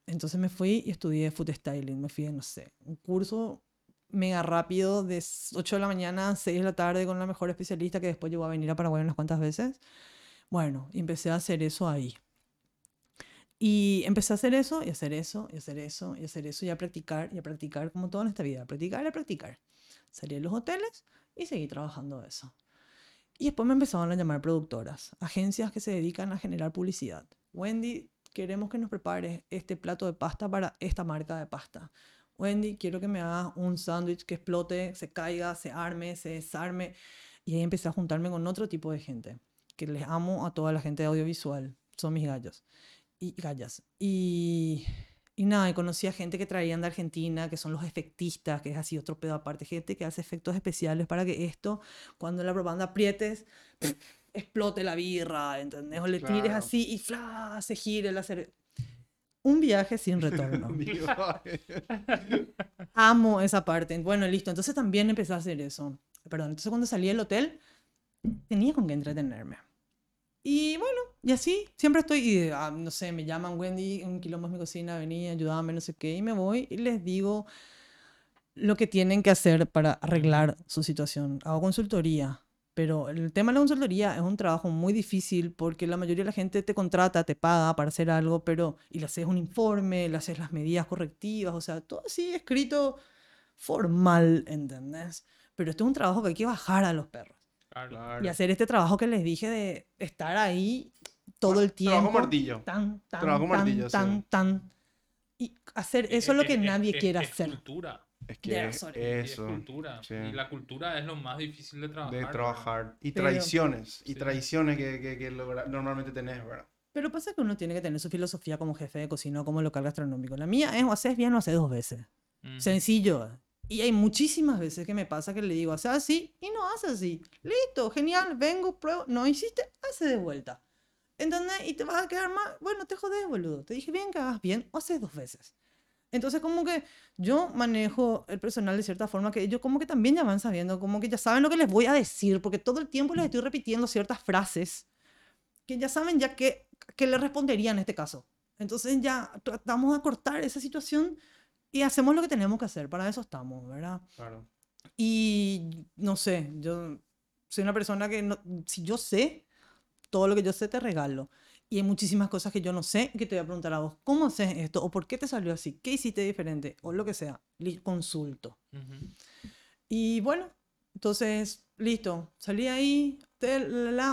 Entonces me fui y estudié food styling. Me fui, no sé, un curso mega rápido de 8 de la mañana a 6 de la tarde con la mejor especialista que después llegó a venir a Paraguay unas cuantas veces. Bueno, empecé a hacer eso ahí. Y empecé a hacer eso, y hacer eso, y hacer eso, y hacer eso, y a practicar, y a practicar como todo en esta vida, a practicar a practicar. Salí de los hoteles y seguí trabajando eso. Y después me empezaron a llamar productoras, agencias que se dedican a generar publicidad. Wendy, queremos que nos prepares este plato de pasta para esta marca de pasta. Wendy, quiero que me hagas un sándwich que explote, se caiga, se arme, se desarme. Y ahí empecé a juntarme con otro tipo de gente, que les amo a toda la gente de audiovisual, son mis gallos y gallas. Y, y nada, y conocí a gente que traían de Argentina, que son los efectistas, que es así otro pedo aparte, gente que hace efectos especiales para que esto, cuando la propaganda aprietes, [CLEARS THROAT] explote la birra, ¿entendés? O le tires Claro. así y ¡fla! se gire la cerveza. Un viaje sin retorno. [LAUGHS] [LAUGHS] Amo esa parte. Bueno, listo. Entonces también empecé a hacer eso. Perdón. Entonces cuando salí del hotel, tenía con qué entretenerme. Y bueno, y así, siempre estoy, ah, no sé, me llaman Wendy, un quilombo en mi cocina, vení, ayúdame, no sé qué, y me voy y les digo lo que tienen que hacer para arreglar su situación. Hago consultoría, pero el tema de la consultoría es un trabajo muy difícil porque la mayoría de la gente te contrata, te paga para hacer algo, pero y le haces un informe, le haces las medidas correctivas, o sea, todo así escrito formal, ¿entendés? Pero esto es un trabajo que hay que bajar a los perros Claro. y hacer este trabajo que les dije de estar ahí todo el tiempo. Trabajo martillo. Tan, tan, Trabajo tan, martillo, sí. tan, tan. Y hacer eso es lo que Es- es- nadie es- quiere es hacer. cultura. Es que. Es eso, cultura. sí. Y la cultura es lo más difícil de trabajar. de ¿verdad? trabajar. Y Pero- tradiciones, y Sí. tradiciones que, que, que logra- normalmente tenés, ¿verdad? Pero pasa que uno tiene que tener su filosofía como jefe de cocina o como local gastronómico. La mía es o haces bien o haces dos veces. Ujú. Sencillo. Y hay muchísimas veces que me pasa que le digo, hace así y no hace así. Listo, genial, vengo, pruebo. No hiciste, hace de vuelta. ¿Entendés? Y te vas a quedar más. Bueno, te jodés, boludo. Te dije bien que hagas bien o haces dos veces. Entonces, como que yo manejo el personal de cierta forma que ellos, como que también ya van sabiendo, como que ya saben lo que les voy a decir, porque todo el tiempo les estoy repitiendo ciertas frases que ya saben ya que, que le respondería en este caso. Entonces, ya tratamos de acortar esa situación y hacemos lo que tenemos que hacer. Para eso estamos, ¿verdad? Claro. Y no sé, yo soy una persona que no- si yo sé, todo lo que yo sé te regalo. Y hay muchísimas cosas que yo no sé que te voy a preguntar a vos, ¿cómo haces esto? ¿O por qué te salió así? ¿Qué hiciste diferente? O lo que sea, consulto. Ujú. Y bueno, entonces, listo, salí ahí.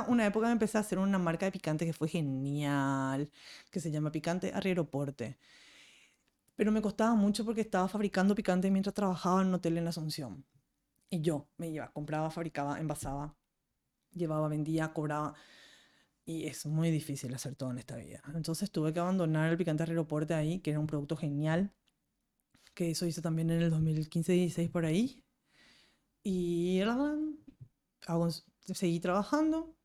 una época me empecé a hacer una marca de picante que fue genial, que se llama Picante Arrieroporte. Pero me costaba mucho porque estaba fabricando picante mientras trabajaba en un hotel en Asunción. Y yo me iba, compraba, fabricaba, envasaba, llevaba, vendía, cobraba. Y es muy difícil hacer todo en esta vida. Entonces tuve que abandonar el picante Arrieroporte ahí, que era un producto genial, que eso hice también en el 2015-16 por ahí. Y hago- seguí trabajando,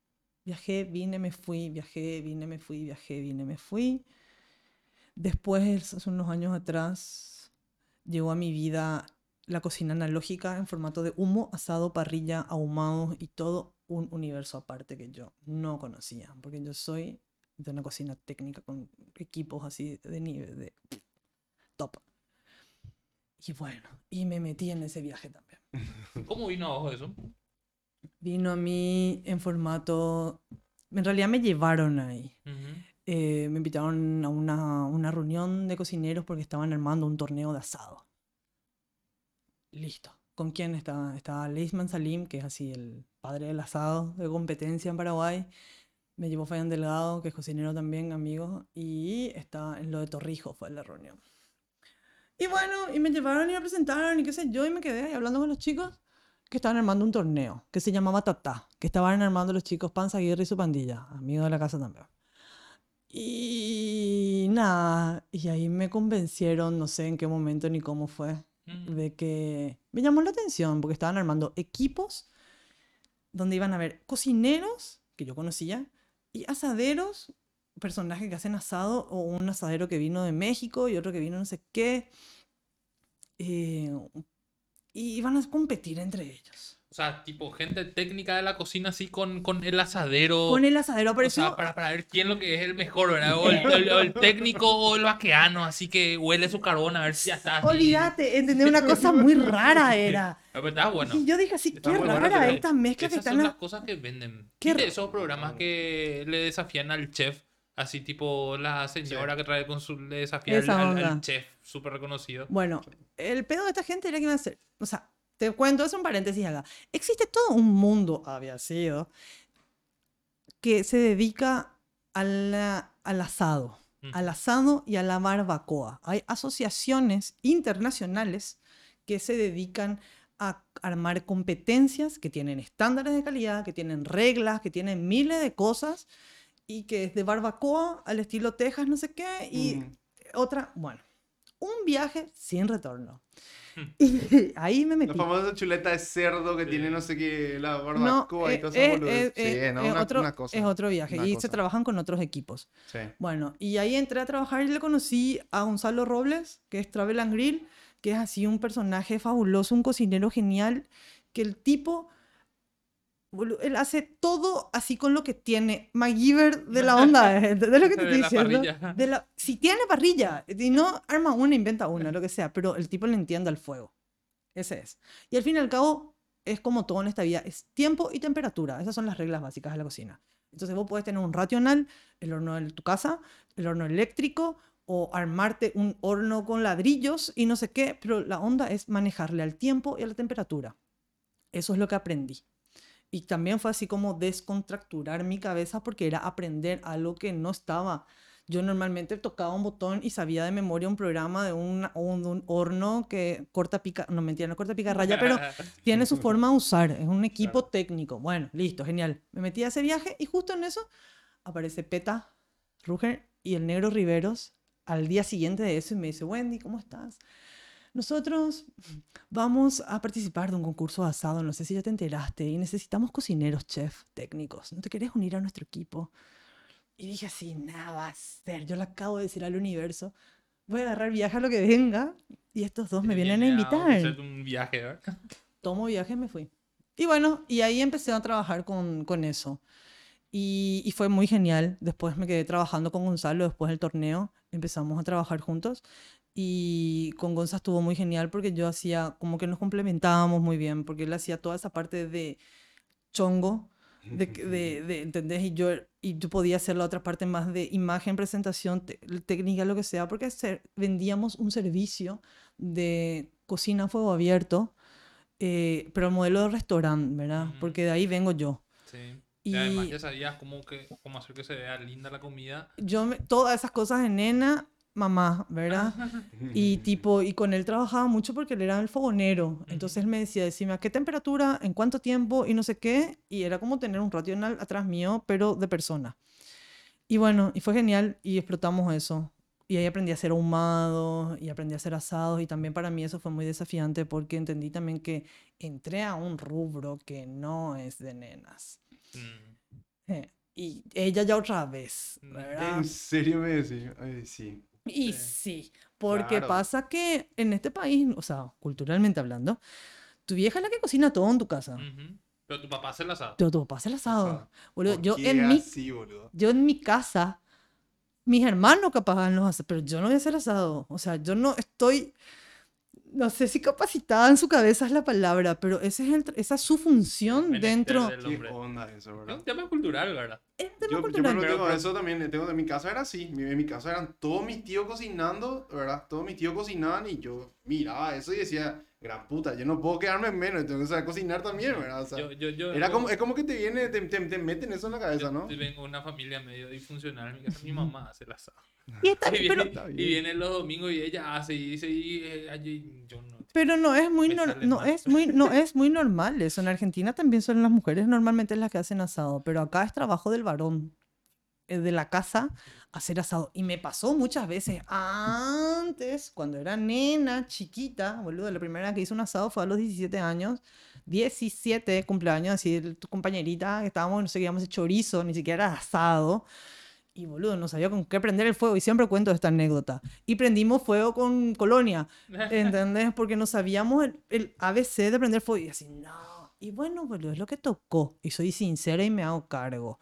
viajé, vine, me fui, viajé, vine, me fui, viajé, vine, me fui. Después, hace unos años atrás, llegó a mi vida la cocina analógica en formato de humo, asado, parrilla, ahumado y todo un universo aparte que yo no conocía, porque yo soy de una cocina técnica con equipos así de nivel de top. Y bueno, y me metí en ese viaje también. [LAUGHS] ¿Cómo vino a vos eso? Vino a mí en formato... En realidad me llevaron ahí. Ujú. Eh, me invitaron a una, reunión de cocineros porque estaban armando un torneo de asado. Listo. ¿Con quién estaba? Estaba Leisman Salim, que es así el padre del asado de competencia en Paraguay. Me llevó Fabián Delgado, que es cocinero también, amigo. Y está en lo de Torrijos, fue la reunión. Y bueno, y me llevaron y me presentaron y qué sé yo, y me quedé ahí hablando con los chicos que estaban armando un torneo que se llamaba Tatá, que estaban armando los chicos Panza Aguirre y su pandilla, amigos de la casa también. Y nada, y ahí me convencieron, no sé en qué momento ni cómo fue, de que me llamó la atención porque estaban armando equipos donde iban a haber cocineros, que yo conocía, y asaderos, personajes que hacen asado, o un asadero que vino de México y otro que vino no sé qué. eh, y iban a competir entre ellos. O sea, tipo gente técnica de la cocina así con, con el asadero. Con el asadero O apareció. sea, para, para ver quién lo que es el mejor, ¿verdad? O el, [LAUGHS] el- o el técnico o el vaqueano, así que huele su carbón a ver si ya está. así. Olvídate, ¿entendés? Una cosa muy rara era. La verdad, bueno. Y yo dije así, Está qué rara esta mezcla que Esas están... son a- las cosas que venden. Qué ¿Viste ra- esos programas que le desafían al chef? Así tipo la señora que trae con su... Le desafía al, al- chef súper reconocido. Bueno, el pedo de esta gente era que iba a hacer... O sea, te cuento, es un paréntesis acá. Existe todo un mundo, había sido, que se dedica a la- al asado. Mm. Al asado y a la barbacoa. Hay asociaciones internacionales que se dedican a armar competencias que tienen estándares de calidad, que tienen reglas, que tienen miles de cosas y que es de barbacoa al estilo Texas, no sé qué, y Mm. otra, bueno, un viaje sin retorno. Hmm. Y [LAUGHS] ahí me metí. La famosa chuleta de cerdo que Sí. tiene no sé qué, la No, barbacoa y eh, todas eh, esas boludeces. eh, Sí, eh, no, es una, otro, una cosa. es otro viaje y se cosa. trabajan con otros equipos. Sí. Bueno, y ahí entré a trabajar y le conocí a Gonzalo Robles, que es Travel and Grill, que es así un personaje fabuloso, un cocinero genial, que el tipo, él hace todo así con lo que tiene. MacGyver de la [LAUGHS] onda, ¿entendés lo que te estoy diciendo? De la- si tiene parrilla, y no arma una, inventa una, lo que sea, pero el tipo le entiende al fuego. Ese es. Y al fin y al cabo, es como todo en esta vida, es tiempo y temperatura. Esas son las reglas básicas de la cocina. Entonces vos podés tener un racional, el horno de tu casa, el horno eléctrico, o armarte un horno con ladrillos y no sé qué, pero la onda es manejarle al tiempo y a la temperatura. Eso es lo que aprendí. Y también fue así como descontracturar mi cabeza porque era aprender algo que no estaba. Yo normalmente tocaba un botón y sabía de memoria un programa de un, un, un horno que corta pica, no mentira, no corta pica raya, pero [LAUGHS] tiene su forma de usar, es un equipo técnico. Bueno, listo, genial. Me metí a ese viaje y justo en eso aparece Peta, Ruger y el negro Riveros al día siguiente de eso y me dice, Wendy, ¿cómo estás? Nosotros vamos a participar de un concurso asado, no sé si ya te enteraste, y necesitamos cocineros, chef, técnicos. ¿No te querés unir a nuestro equipo? Y dije así, nada va a ser, yo le acabo de decir al universo, voy a agarrar viaje a lo que venga y estos dos me vienen a invitar un viaje, ¿verdad? [LAUGHS] tomo viaje y me fui. Y bueno, y ahí empecé a trabajar con, con eso. Y, y fue muy genial. Después me quedé trabajando con Gonzalo, después del torneo empezamos a trabajar juntos. Y con Gonzalo estuvo muy genial porque yo hacía, como que nos complementábamos muy bien, porque él hacía toda esa parte de chongo, de, de, de- ¿entendés? Y yo, y yo podía hacer la otra parte más de imagen, presentación, te- técnica, lo que sea, porque ser- vendíamos un servicio de cocina a fuego abierto, eh, pero el modelo de restaurante, ¿verdad? Porque de ahí vengo yo. Sí. Y, además Y- ya sabías cómo, que, cómo hacer que se vea linda la comida. Yo, me- todas esas cosas de nena, mamá, ¿verdad? Y tipo, y con él trabajaba mucho porque él era el fogonero. Entonces él me decía, decime a qué temperatura, en cuánto tiempo y no sé qué. Y era como tener un racional atrás mío, pero de persona. Y bueno, y fue genial y explotamos eso. Y ahí aprendí a hacer ahumados y aprendí a hacer asados. Y también para mí eso fue muy desafiante porque entendí también que entré a un rubro que no es de nenas. Mm. Eh, Y ella ya otra vez, Mm, ¿verdad? ¿En serio me decís? Ay, sí. Y Sí. porque Claro. pasa que en este país, o sea, culturalmente hablando, tu vieja es la que cocina todo en tu casa. Ujú. Pero tu papá hace el asado. Pero tu papá hace el asado. Asado. Boludo, ¿Por yo qué en, mi, así, boludo? yo en mi casa, mis hermanos capaz los asados, pero yo no voy a hacer asado. O sea, yo no estoy, no sé si capacitada en su cabeza es la palabra, pero ese es el esa es su función Menester dentro. del ¿Qué hombre. onda eso, Es verdad? un tema cultural, ¿verdad? Es tema Yo, yo cultural. Pero- tengo pero- eso también, tengo, en mi casa era así, mi- en mi casa eran todos mis tíos cocinando, ¿verdad? Todos mis tíos cocinaban y yo miraba eso y decía, gran puta, yo no puedo quedarme en menos, tengo que saber cocinar también, ¿verdad? O sea, Yo, yo, yo, era yo- como, es como que te viene, te, te, te meten eso en la cabeza, yo ¿no? vengo de una familia medio disfuncional. Mi casa mi [LAUGHS] mamá hace el asado. Y está [LAUGHS] Y pero, viene, Está y viene los domingos y ella hace y dice, y, eh, allí yo no. pero no es muy no mal. es muy no es muy [LAUGHS] normal eso. En Argentina también son las mujeres normalmente las que hacen asado, pero acá es trabajo del varón de la casa hacer asado. Y me pasó muchas veces antes, cuando era nena, chiquita, boludo, la primera vez que hice un asado fue a los 17 años. 17 cumpleaños, así, tu compañerita, que estábamos, no sé, qué a hacer chorizo, ni siquiera era asado. Y boludo, no sabía con qué prender el fuego. Y siempre cuento esta anécdota. Y prendimos fuego con colonia. [LAUGHS] ¿Entendés? Porque no sabíamos el, el ABC de prender fuego. Y así, no. Y bueno, boludo, es lo que tocó. Y soy sincera y me hago cargo.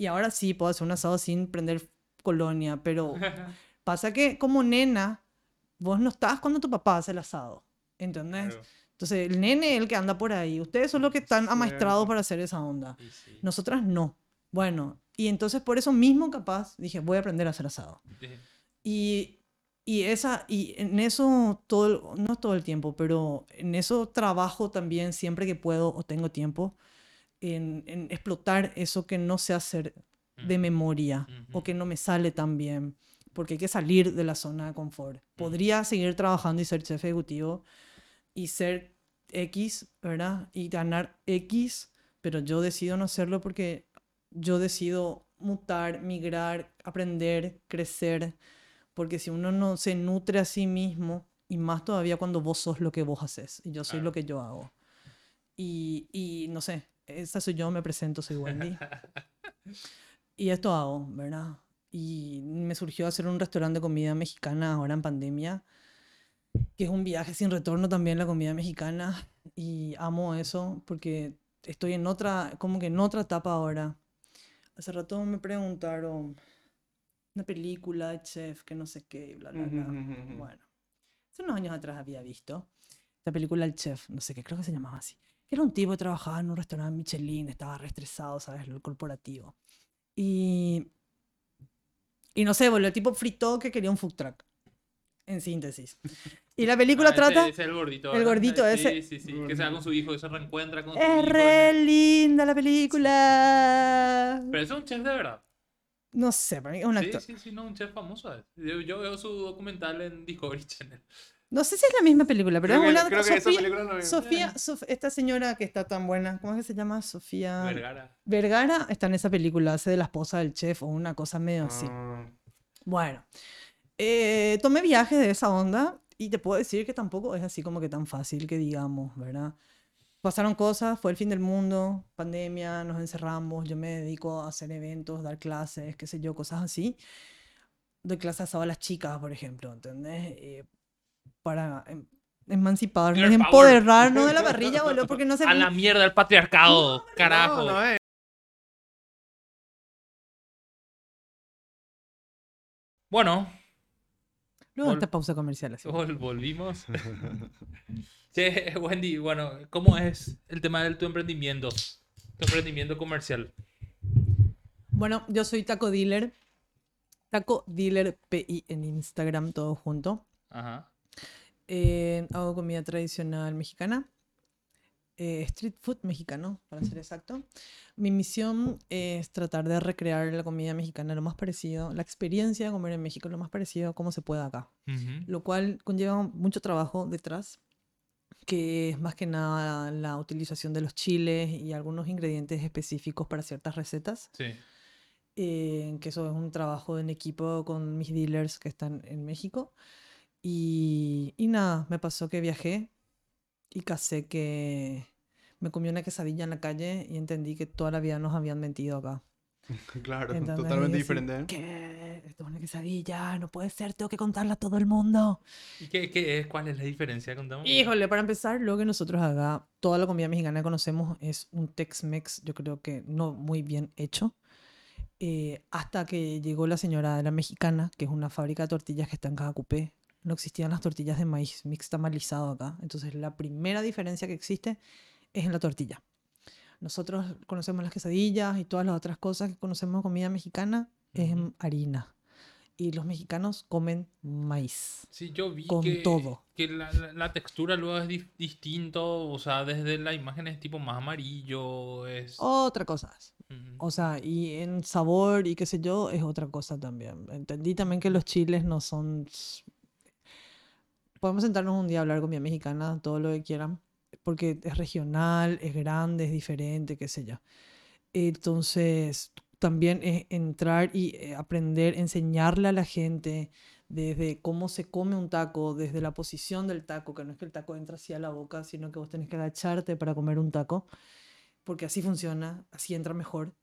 Y ahora sí puedo hacer un asado sin prender colonia. Pero [LAUGHS] pasa que como nena, vos no estás cuando tu papá hace el asado. ¿Entendés? Claro. Entonces, el nene es el que anda por ahí. Ustedes son los que están amaestrados para hacer esa onda. Sí. Nosotras no. Bueno, y entonces por eso mismo capaz dije, voy a aprender a hacer asado. Sí. Y, y, esa, y en eso todo, no todo el tiempo, pero en eso trabajo también siempre que puedo o tengo tiempo en, en explotar eso que no sé hacer de memoria o Ujú. que no me sale tan bien, porque hay que salir de la zona de confort. Podría seguir trabajando y ser chef ejecutivo y ser X, ¿verdad? Y ganar X, pero yo decido no hacerlo porque yo decido mutar, migrar, aprender, crecer, porque si uno no se nutre a sí mismo, y más todavía cuando vos sos lo que vos haces, y yo soy lo Claro. que yo hago. Y, y no sé, esa soy yo, me presento, soy Wendy. y esto hago, ¿verdad? Y me surgió hacer un restaurante de comida mexicana ahora en pandemia, que es un viaje sin retorno también la comida mexicana. Y amo eso porque estoy en otra, como que en otra etapa ahora. Hace rato me preguntaron una película chef que no sé qué, bla, bla, bla. Bueno, hace unos años atrás había visto esta película El Chef, no sé qué, creo que se llamaba así. Que era un tipo que trabajaba en un restaurante Michelin, estaba reestresado, ¿sabes? Lo corporativo. Y. Y no sé, boludo, el tipo fritó que quería un food truck. En síntesis. Y la película Ah, trata. ese el gordito. el gordito Sí, ese. Sí, sí, Que se va con su hijo y se reencuentra con su Es hijo. re ese- linda la película. Pero es un chef de verdad. No sé, para mí es un Sí, actor. sí, sí, no, un chef famoso. Yo, yo veo su documental en Discovery Channel. No sé si es la misma película, pero Creo es que- una. creo que esa Sofía, película no. Sofía, Sof- esta señora que está tan buena, ¿cómo es que se llama? Sofía. Vergara. Vergara está en esa película, hace de la esposa del chef o una cosa medio así. Ah, Bueno, eh, tomé viajes de esa onda y te puedo decir que tampoco es así como que tan fácil que digamos, ¿verdad? Pasaron cosas, fue el fin del mundo, pandemia, nos encerramos, yo me dedico a hacer eventos, dar clases, qué sé yo, cosas así. Doy clases a las chicas, por ejemplo, ¿entendés? Eh, para em- emanciparnos, empoderarnos de la [LAUGHS] parrilla, boludo, porque no se... A la mierda el patriarcado, carajo. No, no es. Bueno, Luego de esta pausa comercial. así. vol- volvimos. [LAUGHS] [LAUGHS] che, Wendy, bueno, ¿cómo es el tema de tu emprendimiento? Tu emprendimiento comercial. Bueno, yo soy Taco Dealer. Taco Dealer PI en Instagram, todo junto. Ajá. Eh, hago comida tradicional mexicana. eh, street food mexicano, para ser exacto. Mi misión es tratar de recrear la comida mexicana lo más parecido, la experiencia de comer en México lo más parecido como se pueda acá. Ujú. Lo cual conlleva mucho trabajo detrás, que es más que nada la utilización de los chiles y algunos ingredientes específicos para ciertas recetas Sí. eh, que eso es un trabajo en equipo con mis dealers que están en México. Y, y nada, me pasó que viajé y casé que me comí una quesadilla en la calle y entendí que toda la vida nos habían mentido acá. [LAUGHS] Claro, ¿Entendés? Y totalmente así, diferente. ¿eh? ¿Qué? Esto es una quesadilla, no puede ser, tengo que contarla a todo el mundo. ¿Y qué, qué es? ¿Cuál es la diferencia? Contame. Híjole, para empezar, lo que nosotros acá, toda la comida mexicana que conocemos es un Tex-Mex, yo creo que no muy bien hecho. Eh, hasta que llegó la señora de la mexicana, que es una fábrica de tortillas que está en Cajacupé. No existían las tortillas de maíz mixtamalizado acá. Entonces, la primera diferencia que existe es en la tortilla. Nosotros conocemos las quesadillas y todas las otras cosas que conocemos comida mexicana es en harina. Y los mexicanos comen maíz. Sí, yo vi con que, todo. que la, la- la textura luego es dif- distinto, o sea, desde la imagen es tipo más amarillo, es... Otra cosa es. Ujú. O sea, y en sabor y qué sé yo, es otra cosa también. Entendí también que los chiles no son... Podemos sentarnos un día a hablar comida mexicana, todo lo que quieran, porque es regional, es grande, es diferente, qué sé yo. Entonces, también es entrar y eh, aprender, enseñarle a la gente desde cómo se come un taco, desde la posición del taco, que no es que el taco entra así a la boca, sino que vos tenés que agacharte para comer un taco, porque así funciona, así entra mejor.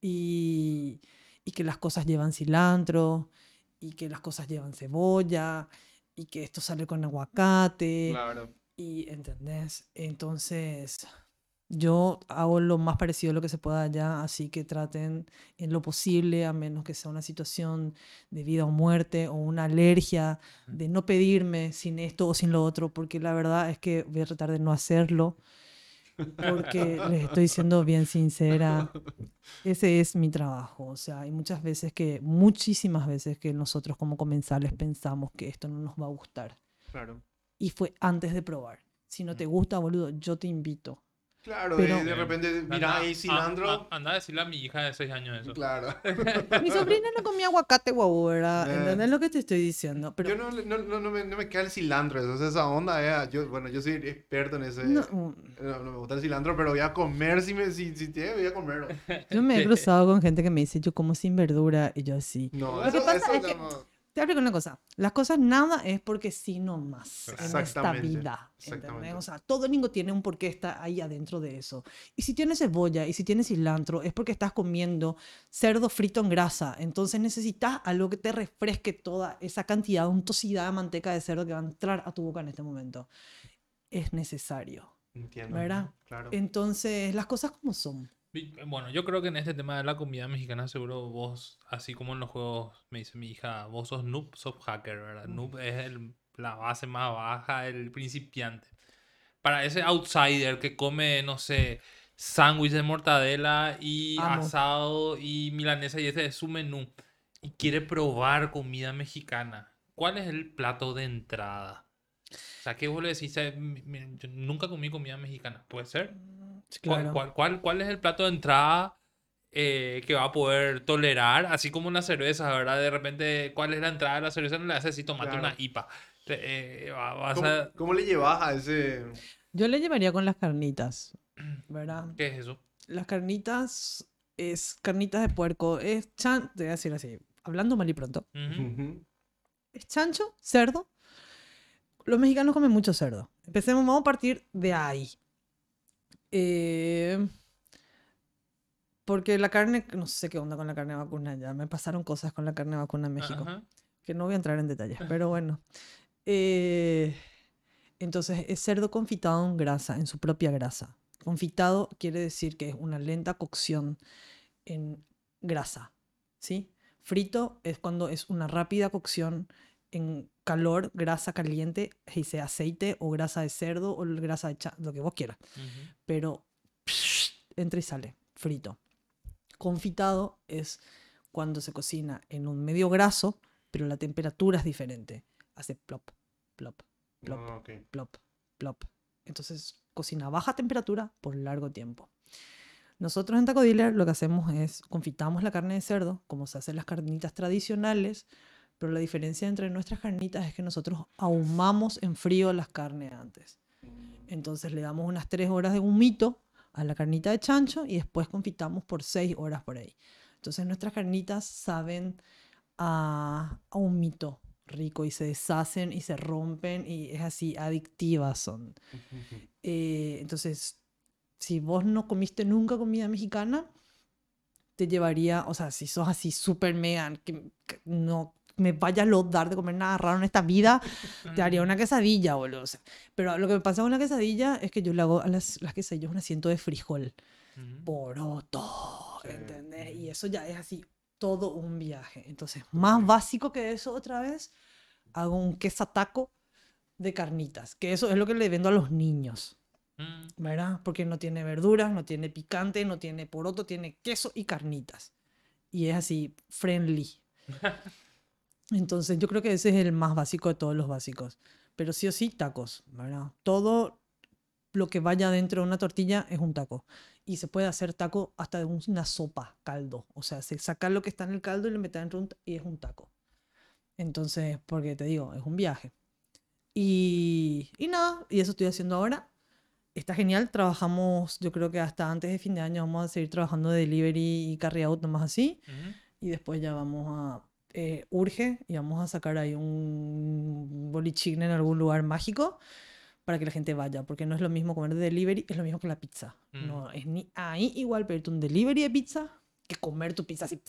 Y, y que las cosas llevan cilantro, y que las cosas llevan cebolla, y que esto sale con aguacate. Claro. Y, ¿entendés? Entonces, yo hago lo más parecido a lo que se pueda allá, así que traten en lo posible, a menos que sea una situación de vida o muerte o una alergia, de no pedirme sin esto o sin lo otro, porque la verdad es que voy a tratar de no hacerlo, porque les estoy siendo bien sincera. Ese es mi trabajo, o sea, hay muchas veces que, muchísimas veces que nosotros como comensales pensamos que esto no nos va a gustar. Claro. Y fue antes de probar. Si no te gusta, boludo, yo te invito. Claro, Pero- y de repente, mira Anda- ahí cilantro. a- Anda a decirle a mi hija de 6 años eso. Claro. Mi sobrina no comía aguacate, guau, ¿verdad? Eh. ¿Entendés lo que te estoy diciendo? Pero Yo no, le- no, no, no me, no me cae el cilantro, sea, esa onda, eh, yo, bueno, yo soy experto en ese, no, no, mm, no me gusta el cilantro, pero voy a comer, si, me, si, si tiene, voy a comerlo. yo me he cruzado con gente que me dice, yo como sin verdura, y yo así. No, Lo eso, que pasa eso es que- no- Te hablo con una cosa. Las cosas nada es porque sí nomás en esta vida. ¿entendés? O sea, todo domingo tiene un porqué está ahí adentro de eso. Y si tienes cebolla y si tienes cilantro, es porque estás comiendo cerdo frito en grasa. Entonces necesitas algo que te refresque toda esa cantidad, untuosidad de manteca de cerdo que va a entrar a tu boca en este momento. Es necesario. Entiendo. ¿Verdad? Claro. Entonces, las cosas como son. Bueno, yo creo que en este tema de la comida mexicana, seguro vos, así como en los juegos, me dice mi hija, vos sos noob, sos hacker, ¿verdad? Noob es el- la base más baja, el principiante. Para ese outsider que come, no sé, sándwich de mortadela y Amo. asado y milanesa y ese es su menú y quiere probar comida mexicana, ¿cuál es el plato de entrada? O sea, ¿qué vos le decís? Nunca comí comida mexicana, ¿puede ser? ¿Cuál, Claro. cuál, cuál- cuál es el plato de entrada eh, que va a poder tolerar? Así como una cerveza, ¿verdad? De repente, ¿cuál es la entrada de la cerveza? No le haces así, tomate Claro. una IPA. Eh, vas ¿Cómo, a- cómo le llevas a ese...? Yo le llevaría con las carnitas, ¿verdad? ¿Qué es eso? Las carnitas es carnitas de puerco, es chan, te voy a decir así, hablando mal y pronto. Es chancho, cerdo. Los mexicanos comen mucho cerdo. Empecemos, vamos a partir de ahí. Eh, porque la carne, no sé qué onda con la carne vacuna ya. Me pasaron cosas con la carne vacuna en México. Ajá. que no voy a entrar en detalles, pero bueno. Eh, entonces, es cerdo confitado en grasa, en su propia grasa. Confitado quiere decir que es una lenta cocción en grasa, ¿sí? Frito es cuando es una rápida cocción en calor, grasa caliente, y sea aceite o grasa de cerdo o grasa de cha- lo que vos quieras pero entra y sale, frito. Confitado es cuando se cocina en un medio graso, pero la temperatura es diferente. Hace plop, plop, plop, Ah, plop, plop. Entonces cocina a baja temperatura por largo tiempo. Nosotros en Taco Dealer lo que hacemos es confitamos la carne de cerdo, como se hacen las carnitas tradicionales, pero la diferencia entre nuestras carnitas es que nosotros ahumamos en frío las carnes antes. Entonces le damos unas 3 horas de humito a la carnita de chancho y después confitamos por 6 horas por ahí. Entonces nuestras carnitas saben a, a humito rico y se deshacen y se rompen y es así, adictivas son. [LAUGHS] Eh, entonces, si vos no comiste nunca comida mexicana, te llevaría, o sea, si sos así súper mega, que, que no me vaya a lo dar de comer nada raro en esta vida, [LAUGHS] te haría una quesadilla, boludo. o sea. pero lo que me pasa con la quesadilla es que yo le hago a las, las quesadillas un asiento de frijol. Poroto. ¿entendés? Y eso ya es así, todo un viaje. Entonces, más básico que eso otra vez, hago un quesataco de carnitas, que eso es lo que le vendo a los niños. Mm. ¿verdad? Porque no tiene verduras, no tiene picante, no tiene poroto, tiene queso y carnitas. Y es así, friendly. [LAUGHS] Entonces yo creo que ese es el más básico de todos los básicos. Pero sí o sí, tacos, ¿verdad? Todo lo que vaya dentro de una tortilla es un taco. Y se puede hacer taco hasta de un- una sopa, caldo. O sea, se saca lo que está en el caldo y lo mete dentro y es un taco. Entonces, porque te digo, es un viaje. Y, y nada, y eso estoy haciendo ahora está genial. Trabajamos, yo creo que hasta antes de fin de año vamos a seguir trabajando de delivery y carry out nomás así. Y después ya vamos a, eh, urge y vamos a sacar ahí un bolichín en algún lugar mágico para que la gente vaya. Porque no es lo mismo comer de delivery, es lo mismo que la pizza. Mm. No es ni ahí igual pedirte un delivery de pizza que comer tu pizza así.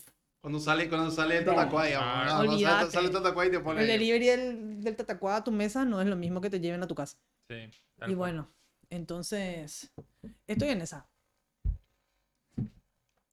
Cuando sale, cuando sale el tatacuá. Ah. Cuando sale, sale el tatacuá y te pone... El delivery del, del tatacuá a tu mesa no es lo mismo que te lleven a tu casa. Sí, Y cual. bueno, entonces estoy en esa.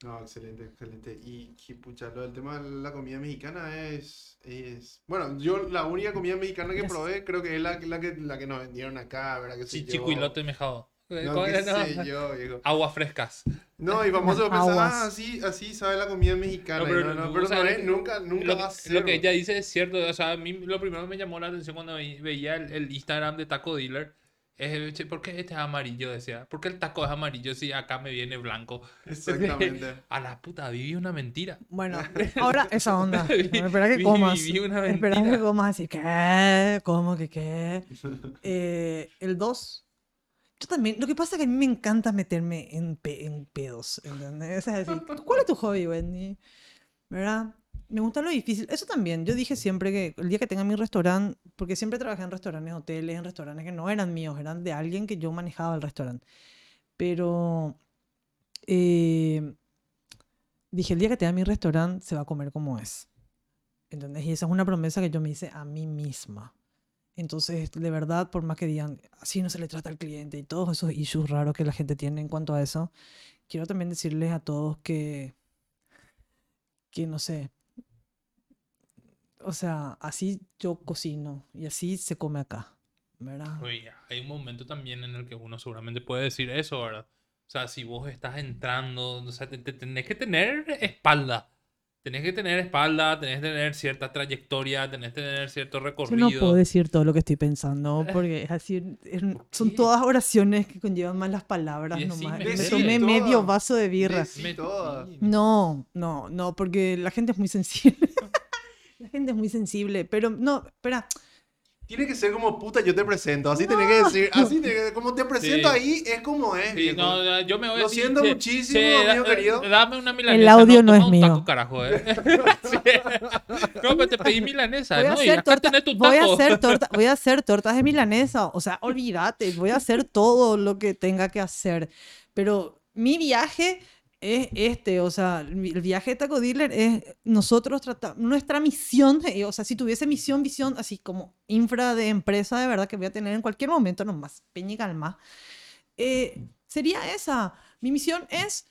No, excelente, excelente. Y pucha, lo del tema de la comida mexicana es, es... Bueno, yo la única comida mexicana que probé creo que es la, la, que, la que nos vendieron acá, ¿verdad? Que Sí, chicuilote mejado. No, ¿Cómo qué era? sé yo, viejo. Aguas frescas. No, y famoso [LAUGHS] Las pensar, ah, así, así sabe la comida mexicana. No, pero No, no, pero no lo es, nunca, nunca Lo, va a que- ser. lo que ella dice es cierto. O sea, a mí lo primero que me llamó la atención cuando ve- veía el, el Instagram de Taco Dealer es, ¿por qué este es amarillo? Decía, ¿por qué el taco es amarillo si acá me viene blanco? [LAUGHS] Exactamente. [LAUGHS] A la puta, viví una mentira. Bueno, [LAUGHS] ahora esa onda. Vi- Espera que vi- comas. viví una Espera que comas así. ¿Qué? ¿Cómo que qué? Eh, el 2. Yo también. Lo que pasa es que a mí me encanta meterme en, pe- en pedos. ¿Entendés? Es decir, ¿cuál es tu hobby, Wendy? ¿Verdad? Me gusta lo difícil. Eso también. Yo dije siempre que el día que tenga mi restaurante, porque siempre trabajé en restaurantes, hoteles, en restaurantes que no eran míos, eran de alguien que yo manejaba el restaurante. Pero eh, dije, el día que tenga mi restaurante se va a comer como es. ¿Entendés? Y esa es una promesa que yo me hice a mí misma. Entonces, de verdad, por más que digan, así no se le trata al cliente y todos esos issues raros que la gente tiene en cuanto a eso, quiero también decirles a todos que, que no sé, o sea, así yo cocino y así se come acá, ¿verdad? Oye, hay un momento también en el que uno seguramente puede decir eso, ¿verdad? O sea, si vos estás entrando, o sea, te, te- tenés que tener espalda. Tenés que tener espalda, tenés que tener cierta trayectoria, tenés que tener cierto Yo recorrido. no puedo decir todo lo que estoy pensando [LAUGHS] porque es así, es- son todas oraciones que conllevan más las palabras Decime, nomás. Me tomé medio vaso de birra. No, no, no, porque la gente es muy sensible. La gente es muy sensible, pero no, espera, Tiene que ser como puta, yo te presento. Así tenés que decir. Así [LAUGHS] tenés que- como te presento Sí. ahí, es como es. Sí, no, yo me voy a Lo siento che, muchísimo, amigo da- querido. Dame una milanesa. audio no toma es un mío. taco, carajo, eh. Sí. No, pero te pedí milanesa, voy a ¿no? Hacer torta, tu voy a taco. hacer torta, [LAUGHS] voy a hacer tortas de milanesa, o sea, olvídate, voy a hacer todo lo que tenga que hacer, pero mi viaje es este, o sea, el viaje de Taco Dealer es nosotros tratamos, nuestra misión, eh, o sea, si tuviese misión, visión, así como infra de empresa de verdad que voy a tener en cualquier momento nomás, peña y calma, eh, sería esa. Mi misión es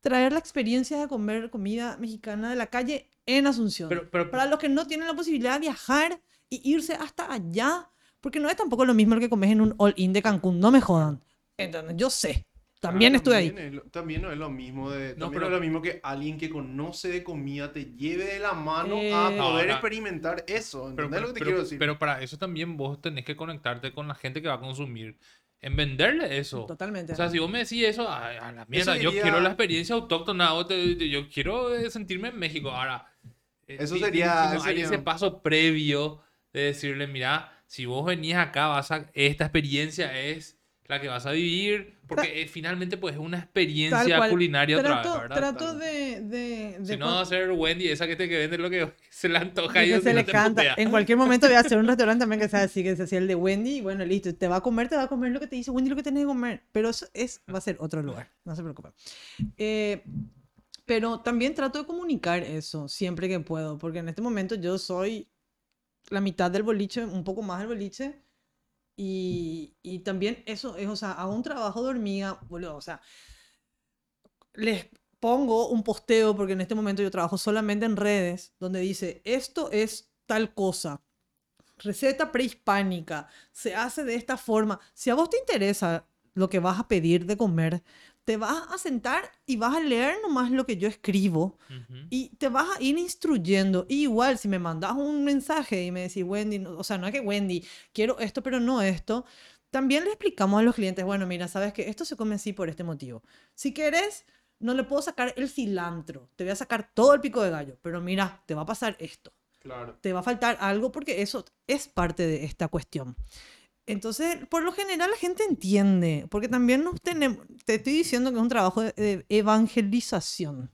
traer la experiencia de comer comida mexicana de la calle en Asunción. Pero- pero- Para los que no tienen la posibilidad de viajar y irse hasta allá, porque no es tampoco lo mismo lo que comes en un all-in de Cancún, no me jodan. Entonces, yo sé, también Ah, estuve ahí. también es lo- también no es lo mismo de, No, pero- no es lo mismo que alguien que conoce de comida te lleve de la mano Eh, a poder no. experimentar eso. Pero, ¿Entendés lo que te pero- quiero decir? pero para eso también vos tenés que conectarte con la gente que va a consumir. En venderle eso. Totalmente. O sea, si vos me decís eso, a, a la mierda, yo quiero la experiencia autóctona, yo quiero eh, sentirme en México. Ahora, eh, Eso sería- si no hay sería- ese paso previo de decirle, mira, si vos venís acá, vas a, esta experiencia es la que vas a vivir, porque eh, finalmente pues es una experiencia culinaria otra trato, vez, ¿verdad? trato de, de, de Si no, va a ser Wendy, esa que te que vende lo que [LAUGHS] se le antoja y que no se le te canta. putea. En cualquier momento voy a hacer un [LAUGHS] restaurante también que sea así, que sea así el de Wendy. Y bueno, listo. Te va a comer, te va a comer lo que te dice Wendy, lo que tenés que comer. Pero eso es, va a ser otro lugar. No se preocupen. Eh, pero también trato de comunicar eso siempre que puedo. Porque en este momento yo soy la mitad del boliche, un poco más del boliche. Y, también eso es, o sea, hago un trabajo de hormiga, boludo, o sea, les pongo un posteo, porque en este momento yo trabajo solamente en redes, donde dice, esto es tal cosa, receta prehispánica, se hace de esta forma. Si a vos te interesa lo que vas a pedir de comer, te vas a sentar y vas a leer nomás lo que yo escribo y te vas a ir instruyendo. Y igual, si me mandas un mensaje y me decís, Wendy, no- o sea, no es que Wendy, quiero esto, pero no esto, también le explicamos a los clientes, bueno, mira, sabes que esto se come así por este motivo. Si quieres, no le puedo sacar el cilantro, te voy a sacar todo el pico de gallo, pero mira, te va a pasar esto Claro. te va a faltar algo porque eso es parte de esta cuestión. Entonces, por lo general la gente entiende, porque también nos tenemos, te estoy diciendo que es un trabajo de, de evangelización.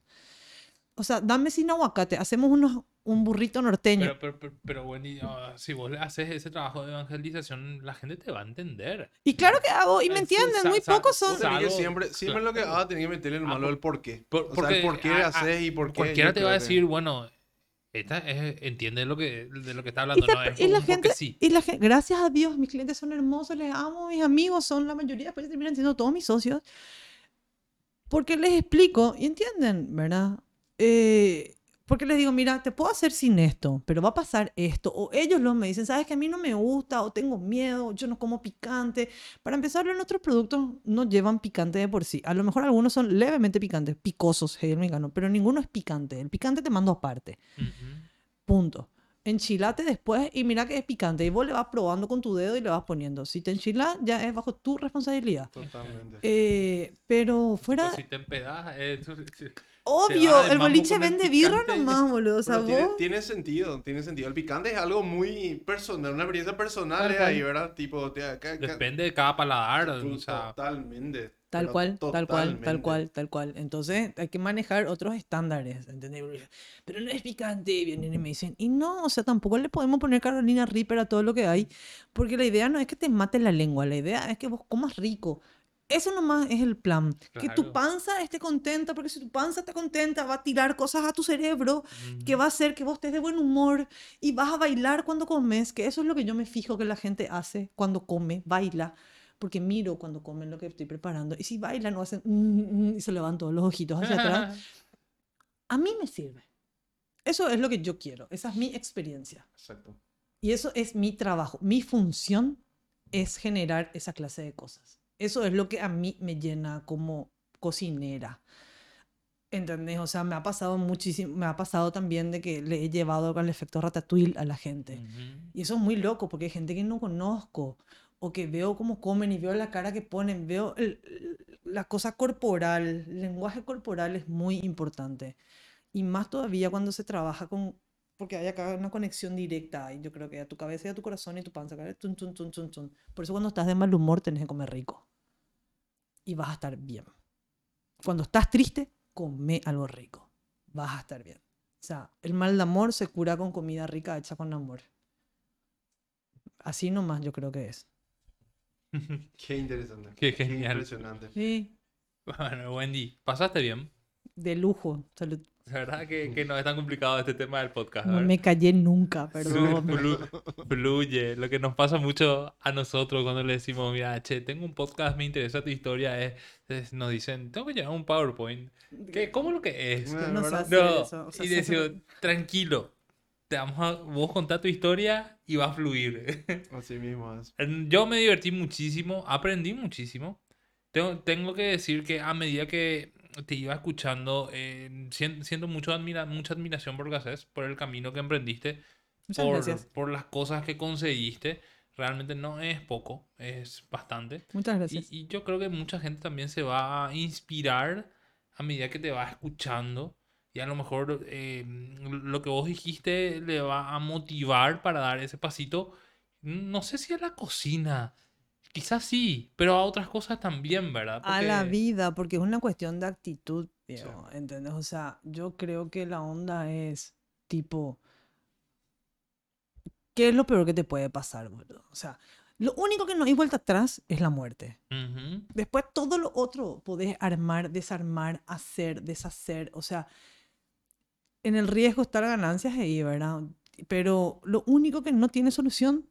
O sea, dame sin aguacate, hacemos unos, un burrito norteño. Pero, pero, pero, pero, Wendy, ah, si vos le haces ese trabajo de evangelización, la gente te va a entender. y claro que hago, y me entienden, muy pocos son... que siempre, siempre claro. lo que hagas, tenés que meterle el Ah, malo del por qué. Por- o sea, porque el por qué haces y por qué. Cualquiera te va a decir, bueno, esta es- entiende lo que, de lo que está hablando, no es y la un porque gente, sí. y la gen- gracias a Dios, mis clientes son hermosos, les amo, mis amigos son la mayoría, después terminan siendo todos mis socios, porque les explico y entienden, ¿verdad? Eh, porque les digo, mira, te puedo hacer sin esto, pero va a pasar esto. O ellos lo me dicen, sabes que a mí no me gusta, o tengo miedo, yo no como picante. Para empezar, nuestros productos no llevan picante de por sí. A lo mejor algunos son levemente picantes, picosos, hey, el mexicano, pero ninguno es picante. El picante te mando aparte. Ujú. Punto. Enchilate después y mira que es picante. Y vos le vas probando con tu dedo y le vas poniendo. Si te enchilas, ya es bajo tu responsabilidad. Totalmente. Eh, pero fuera. Pues si te empedas, eh, tú-. Obvio, el boliche vende birra nomás, boludo. O sea, tiene, vos- tiene sentido, tiene sentido. El picante es algo muy personal, una experiencia personal cual. ahí, ¿verdad? Tipo, te, ca- ca- depende de cada paladar. O sea, totalmente. Tal cual, tal cual, tal totalmente. cual, tal cual. Entonces hay que manejar otros estándares, ¿entendés? Pero no es picante, vienen y me dicen, y no, o sea, tampoco le podemos poner Carolina Reaper a todo lo que hay, porque la idea no es que te mate la lengua, la idea es que vos comas rico. Eso nomás es el plan. Que tu panza esté contenta, porque si tu panza está contenta, va a tirar cosas a tu cerebro que va a hacer que vos estés de buen humor y vas a bailar cuando comes, que eso es lo que yo me fijo que la gente hace cuando come, baila, porque miro cuando comen lo que estoy preparando. Y si bailan o hacen "Mm, mm", y se levantan todos los ojitos hacia atrás, [LAUGHS] a mí me sirve. Eso es lo que yo quiero, esa es mi experiencia. Exacto. Y eso es mi trabajo. Mi función es generar esa clase de cosas. Eso es lo que a mí me llena como cocinera. ¿Entendés? O sea, me ha pasado muchísimo, me ha pasado también de que le he llevado al efecto ratatouille a la gente. Ujú. Y eso es muy loco porque hay gente que no conozco o que veo cómo comen y veo la cara que ponen, veo el- el- la cosa corporal, el lenguaje corporal es muy importante. Y más todavía cuando se trabaja con, porque hay acá una conexión directa, y yo creo que a tu cabeza y a tu corazón y tu panza, tun, tun, tun. Por eso cuando estás de mal humor tenés que comer rico. Y vas a estar bien. Cuando estás triste, come algo rico. Vas a estar bien. O sea, el mal de amor se cura con comida rica hecha con amor. Así nomás yo creo que es. [LAUGHS] Qué interesante. Qué genial. impresionante. Sí, Bueno, Wendy, ¿pasaste bien? de lujo. Salud. [LAUGHS] La verdad que, que no es tan complicado este tema del podcast. No me callé nunca, perdón. Flu- fluye. Lo que nos pasa mucho a nosotros cuando le decimos, mira, che, tengo un podcast, me interesa tu historia, es, es- nos dicen, tengo que llevar un PowerPoint. ¿Qué, ¿Cómo lo que es? No hacer No, eso. o sea, y decimos, tranquilo, te vamos a, vos contá tu historia y va a fluir. [LAUGHS] Así mismo es. Yo me divertí muchísimo, aprendí muchísimo. Tengo, tengo que decir que a medida que te iba escuchando, eh, sien- siento mucho admira, mucha admiración por por el camino que emprendiste, Muchas por, gracias. por las cosas que conseguiste. Realmente no es poco, es bastante. Muchas Y, gracias. y yo creo que mucha gente también se va a inspirar a medida que te va escuchando. Y a lo mejor eh, lo que vos dijiste le va a motivar para dar ese pasito. No sé si a la cocina, quizás sí, pero a otras cosas también, ¿verdad? A la Porque- vida, porque es una cuestión de actitud, Diego, ¿entendés? O sea, yo creo que la onda es tipo, ¿qué es lo peor que te puede pasar, boludo? O sea, lo único que no hay vuelta atrás es la muerte. Ujú. Después todo lo otro podés armar, desarmar, hacer, deshacer. O sea, en el riesgo está la ganancia ahí, ¿verdad? Pero lo único que no tiene solución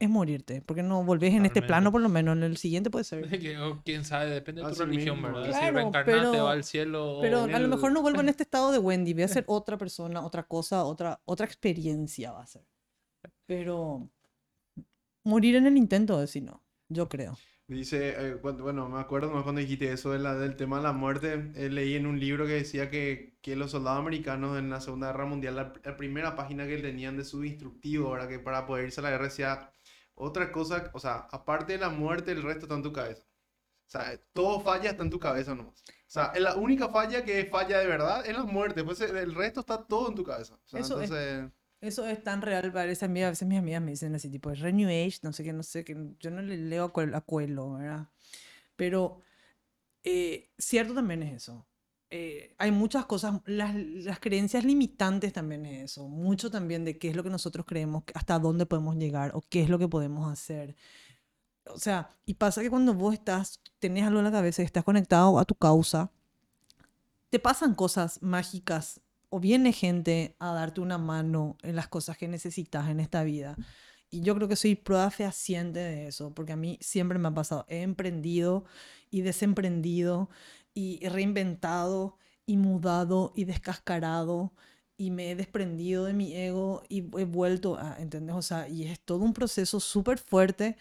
es morirte. Porque no volvés en este plano, por lo menos. En el siguiente puede ser. [LAUGHS] Que- o quién sabe, depende de tu religión, mismo, ¿verdad? ¿eh? si Claro, reencarnaste pero- va al cielo. Pero a lo mejor no vuelvo en [LAUGHS] este estado de Wendy. Voy a ser otra persona, otra cosa, otra, otra experiencia va a ser. Pero morir en el intento, si no. Yo creo. Dice, eh, cuando- bueno, me acuerdo más cuando dijiste eso de la- del tema de la muerte. eh, leí en un libro que decía que, que los soldados americanos en la Segunda Guerra Mundial, la, la primera página que tenían de su instructivo, ahora que para poder irse a la guerra decía otra cosa, o sea, aparte de la muerte, el resto está en tu cabeza. O sea, todo falla está en tu cabeza nomás. O sea, la única falla que falla de verdad es la muerte. Pues el resto está todo en tu cabeza. O sea, Eso es- entonces, Eso es tan real, parece a mí. A veces mis amigas me dicen así, tipo, es re New Age, no sé qué, no sé qué. Yo no le leo a Cuelo, ¿verdad? Pero eh, cierto también es eso. Eh, hay muchas cosas, las, las creencias limitantes también es eso. Mucho también de qué es lo que nosotros creemos, hasta dónde podemos llegar o qué es lo que podemos hacer. O sea, y pasa que cuando vos estás, tenés algo en la cabeza y estás conectado a tu causa, te pasan cosas mágicas o viene gente a darte una mano en las cosas que necesitas en esta vida. Y yo creo que soy prueba fehaciente de eso, porque a mí siempre me ha pasado. He emprendido y desemprendido y reinventado y mudado y descascarado y me he desprendido de mi ego y he vuelto a, ¿entendés? O sea, y es todo un proceso súper fuerte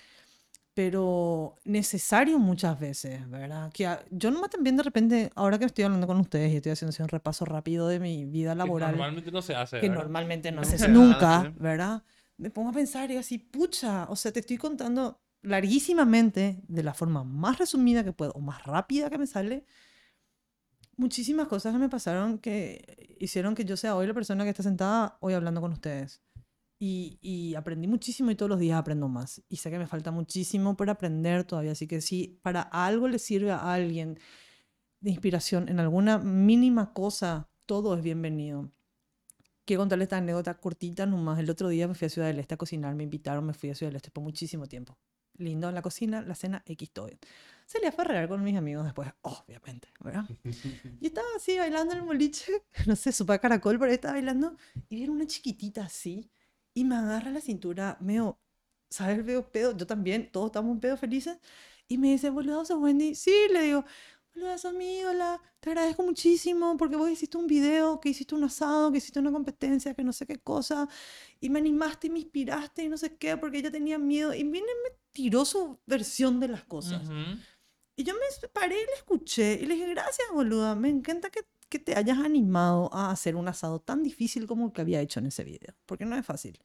pero necesario muchas veces, ¿verdad? Que a- yo nomás también de repente, ahora que estoy hablando con ustedes y estoy haciendo así un repaso rápido de mi vida que laboral, normalmente no se hace. que ¿verdad? normalmente no No se hace se nunca, hace. ¿verdad? Me pongo a pensar y así, pucha, o sea, te estoy contando larguísimamente, de la forma más resumida que puedo, o más rápida que me sale, muchísimas cosas que me pasaron que hicieron que yo sea hoy la persona que está sentada hoy hablando con ustedes. Y, aprendí muchísimo y todos los días aprendo más. Y sé que me falta muchísimo por aprender todavía. Así que si para algo le sirve a alguien de inspiración en alguna mínima cosa, todo es bienvenido. Quiero contarles esta anécdota cortita nomás. El otro día me fui a Ciudad del Este a cocinar, me invitaron, me fui a Ciudad del Este por muchísimo tiempo. Lindo, la cocina, la cena, X, todo bien. Salí a farrear con mis amigos después, obviamente, ¿verdad? [LAUGHS] Y estaba así bailando en el boliche, [LAUGHS] no sé, supa caracol, pero estaba bailando, y viene una chiquitita así, y me agarra la cintura, medio, ¿sabes? Veo pedo, yo también, todos estamos en pedo felices, y me dice, boludo, sos Wendy. Sí, le digo, boludo, sos mi ídola, te agradezco muchísimo porque vos hiciste un video, que hiciste un asado, que hiciste una competencia, que no sé qué cosa, y me animaste y me inspiraste y no sé qué, porque ella tenía miedo, y viene me tiró su versión de las cosas. Ujú. Y yo me paré y le escuché y le dije, gracias, boluda, me encanta que, que te hayas animado a hacer un asado tan difícil como el que había hecho en ese video, porque no es fácil.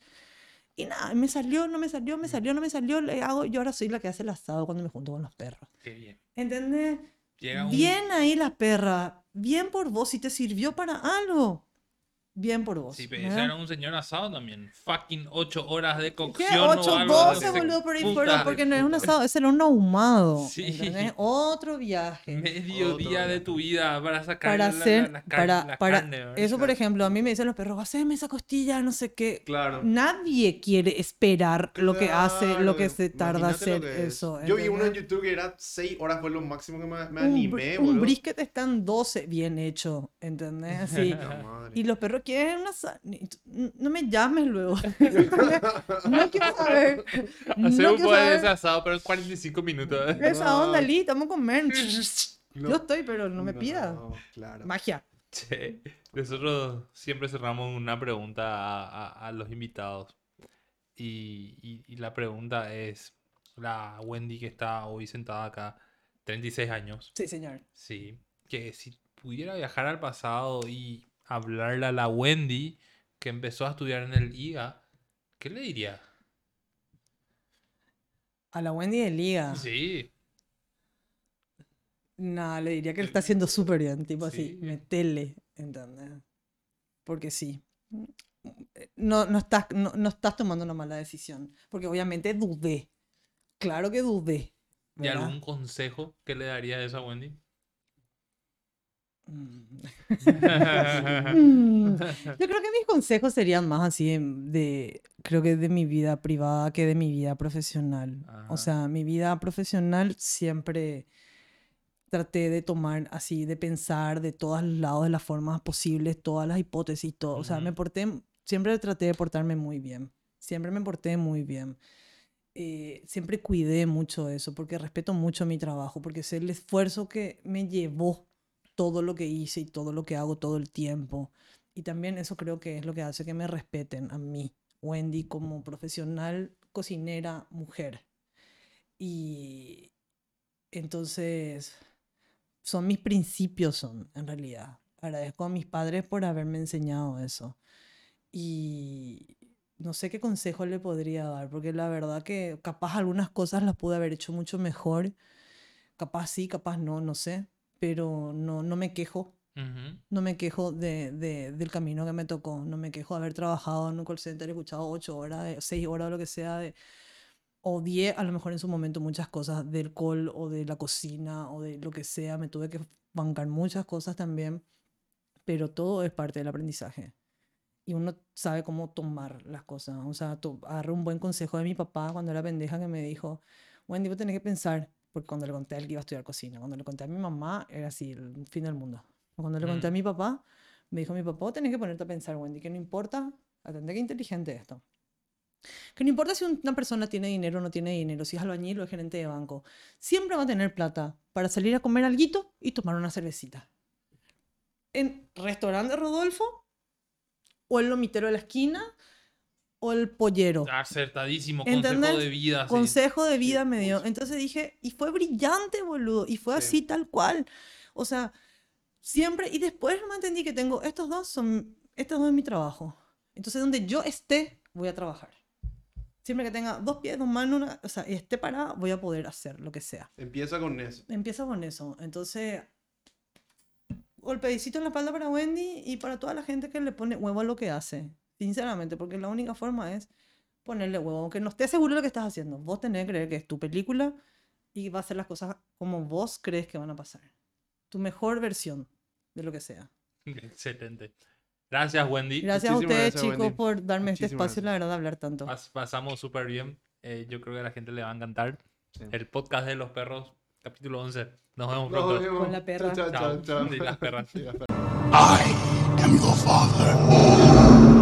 Y nada, me salió, no me salió, me salió, no me salió, le hago, yo ahora soy la que hace el asado cuando me junto con los perros. Qué bien. ¿Entendés? Llega un- Bien ahí la perra, bien por vos, si te sirvió para algo, bien por vos. Sí, pero ese era un señor asado también. Fucking 8 horas de ¿Qué? cocción o 8, algo. 12, no sé, boludo, por ahí de porque no es un asado, ese era un ahumado. [LAUGHS] Sí. ¿entendés? Otro viaje. Medio Otro día de tu vida para sacar para la, la- hacer, la para, la para, carne, ¿verdad? eso por ejemplo, a mí me dicen los perros, haceme esa costilla, no sé qué. Claro. Nadie quiere esperar lo que hace, lo que se tarda imagínate hacer es. eso. Yo vi uno en. YouTube que era 6 horas, fue lo máximo que me, me un, animé, un boludo. brisket está en 12, bien hecho, ¿entendés? [LAUGHS] Madre. Y los perros quieren una... No me llames luego. [LAUGHS] [LAUGHS] no quiero saber. Hacer [LAUGHS] No un quiero poco de saber ese asado, pero en 45 minutos. esa onda. Lee, estamos a comer. No. Yo estoy, pero no me pidas. No, claro. Magia. Che, nosotros siempre cerramos una pregunta a, a- a los invitados. Y, y- y la pregunta es, la Wendy que está hoy sentada acá, 36 años, Sí, señor. sí, que si pudiera viajar al pasado y hablarle a la Wendy que empezó a estudiar en el IGA, ¿qué le diría? A la Wendy de Liga. Sí, Nada, le diría que lo está haciendo súper bien, tipo así, Sí. metele, ¿entendés? Porque sí. No, no, estás, no, no estás tomando una mala decisión, porque obviamente dudé. Claro que dudé. ¿y ¿verdad? algún consejo que le daría a esa Wendy? Mm. [LAUGHS] Yo creo que mis consejos serían más así de, creo que de mi vida privada que de mi vida profesional. Ajá. O sea, mi vida profesional siempre traté de tomar así, de pensar de todos los lados, de las formas posibles, todas las hipótesis, todo. O sea, me porté, siempre traté de portarme muy bien. Siempre me porté muy bien. Eh, siempre cuidé mucho eso, porque respeto mucho mi trabajo, porque sé el esfuerzo que me llevó todo lo que hice y todo lo que hago todo el tiempo. Y también eso creo que es lo que hace que me respeten a mí, Wendy, como profesional, cocinera, mujer. Y entonces son mis principios, son en realidad. Agradezco a mis padres por haberme enseñado eso. Y no sé qué consejo le podría dar, porque la verdad que capaz algunas cosas las pude haber hecho mucho mejor. Capaz sí, capaz no, no sé. Pero no, no me quejo no me quejo de, de- del camino que me tocó. No me quejo de haber trabajado en un call center, escuchado ocho horas, de- seis horas o lo que sea. De, odié a lo mejor en su momento muchas cosas del call o de la cocina o de lo que sea. Me tuve que bancar muchas cosas también. Pero todo es parte del aprendizaje. Y uno sabe cómo tomar las cosas. O sea, to- agarré un buen consejo de mi papá cuando era pendeja que me dijo, Wendy, vos tenés que pensar. Porque cuando le conté a él que iba a estudiar cocina, cuando le conté a mi mamá, era así, el fin del mundo. Cuando le conté a Mm. mi papá, me dijo mi papá, tenés que ponerte a pensar, Wendy, que no importa, atendé que inteligente esto. Que no importa si una persona tiene dinero o no tiene dinero, si es albañil o es gerente de banco, siempre va a tener plata para salir a comer alguito y tomar una cervecita. En restaurante Rodolfo, o el lomitero de la esquina, o el pollero. Acertadísimo, consejo ¿Entendés? de vida. sí. Consejo de vida me dio. Entonces dije, y fue brillante, boludo. Y fue Sí. así, tal cual. O sea, siempre. Y después me entendí que tengo, estos dos son, estos dos es mi trabajo. Entonces, donde yo esté, voy a trabajar. Siempre que tenga dos pies, dos manos, una- o sea, y esté parada, voy a poder hacer lo que sea. Empieza con eso. Empieza con eso. Entonces, golpecito en la espalda para Wendy y para toda la gente que le pone huevo a lo que hace. Sinceramente, porque la única forma es ponerle huevo. Aunque no estés seguro de lo que estás haciendo, vos tenés que creer que es tu película y va a hacer las cosas como vos crees que van a pasar. Tu mejor versión de lo que sea. Excelente. Gracias, Wendy. Gracias a ustedes, gracias, chicos, Wendy. por darme este espacio, la verdad, de hablar tanto. Pas- pasamos súper bien. Eh, yo creo que a la gente le va a encantar. Sí. El podcast de los perros, capítulo 11. Nos vemos Nos pronto. vemos. Con la perra. Chao, chao, Chao. chao. Y las perras. Sí, las perras. I am your father.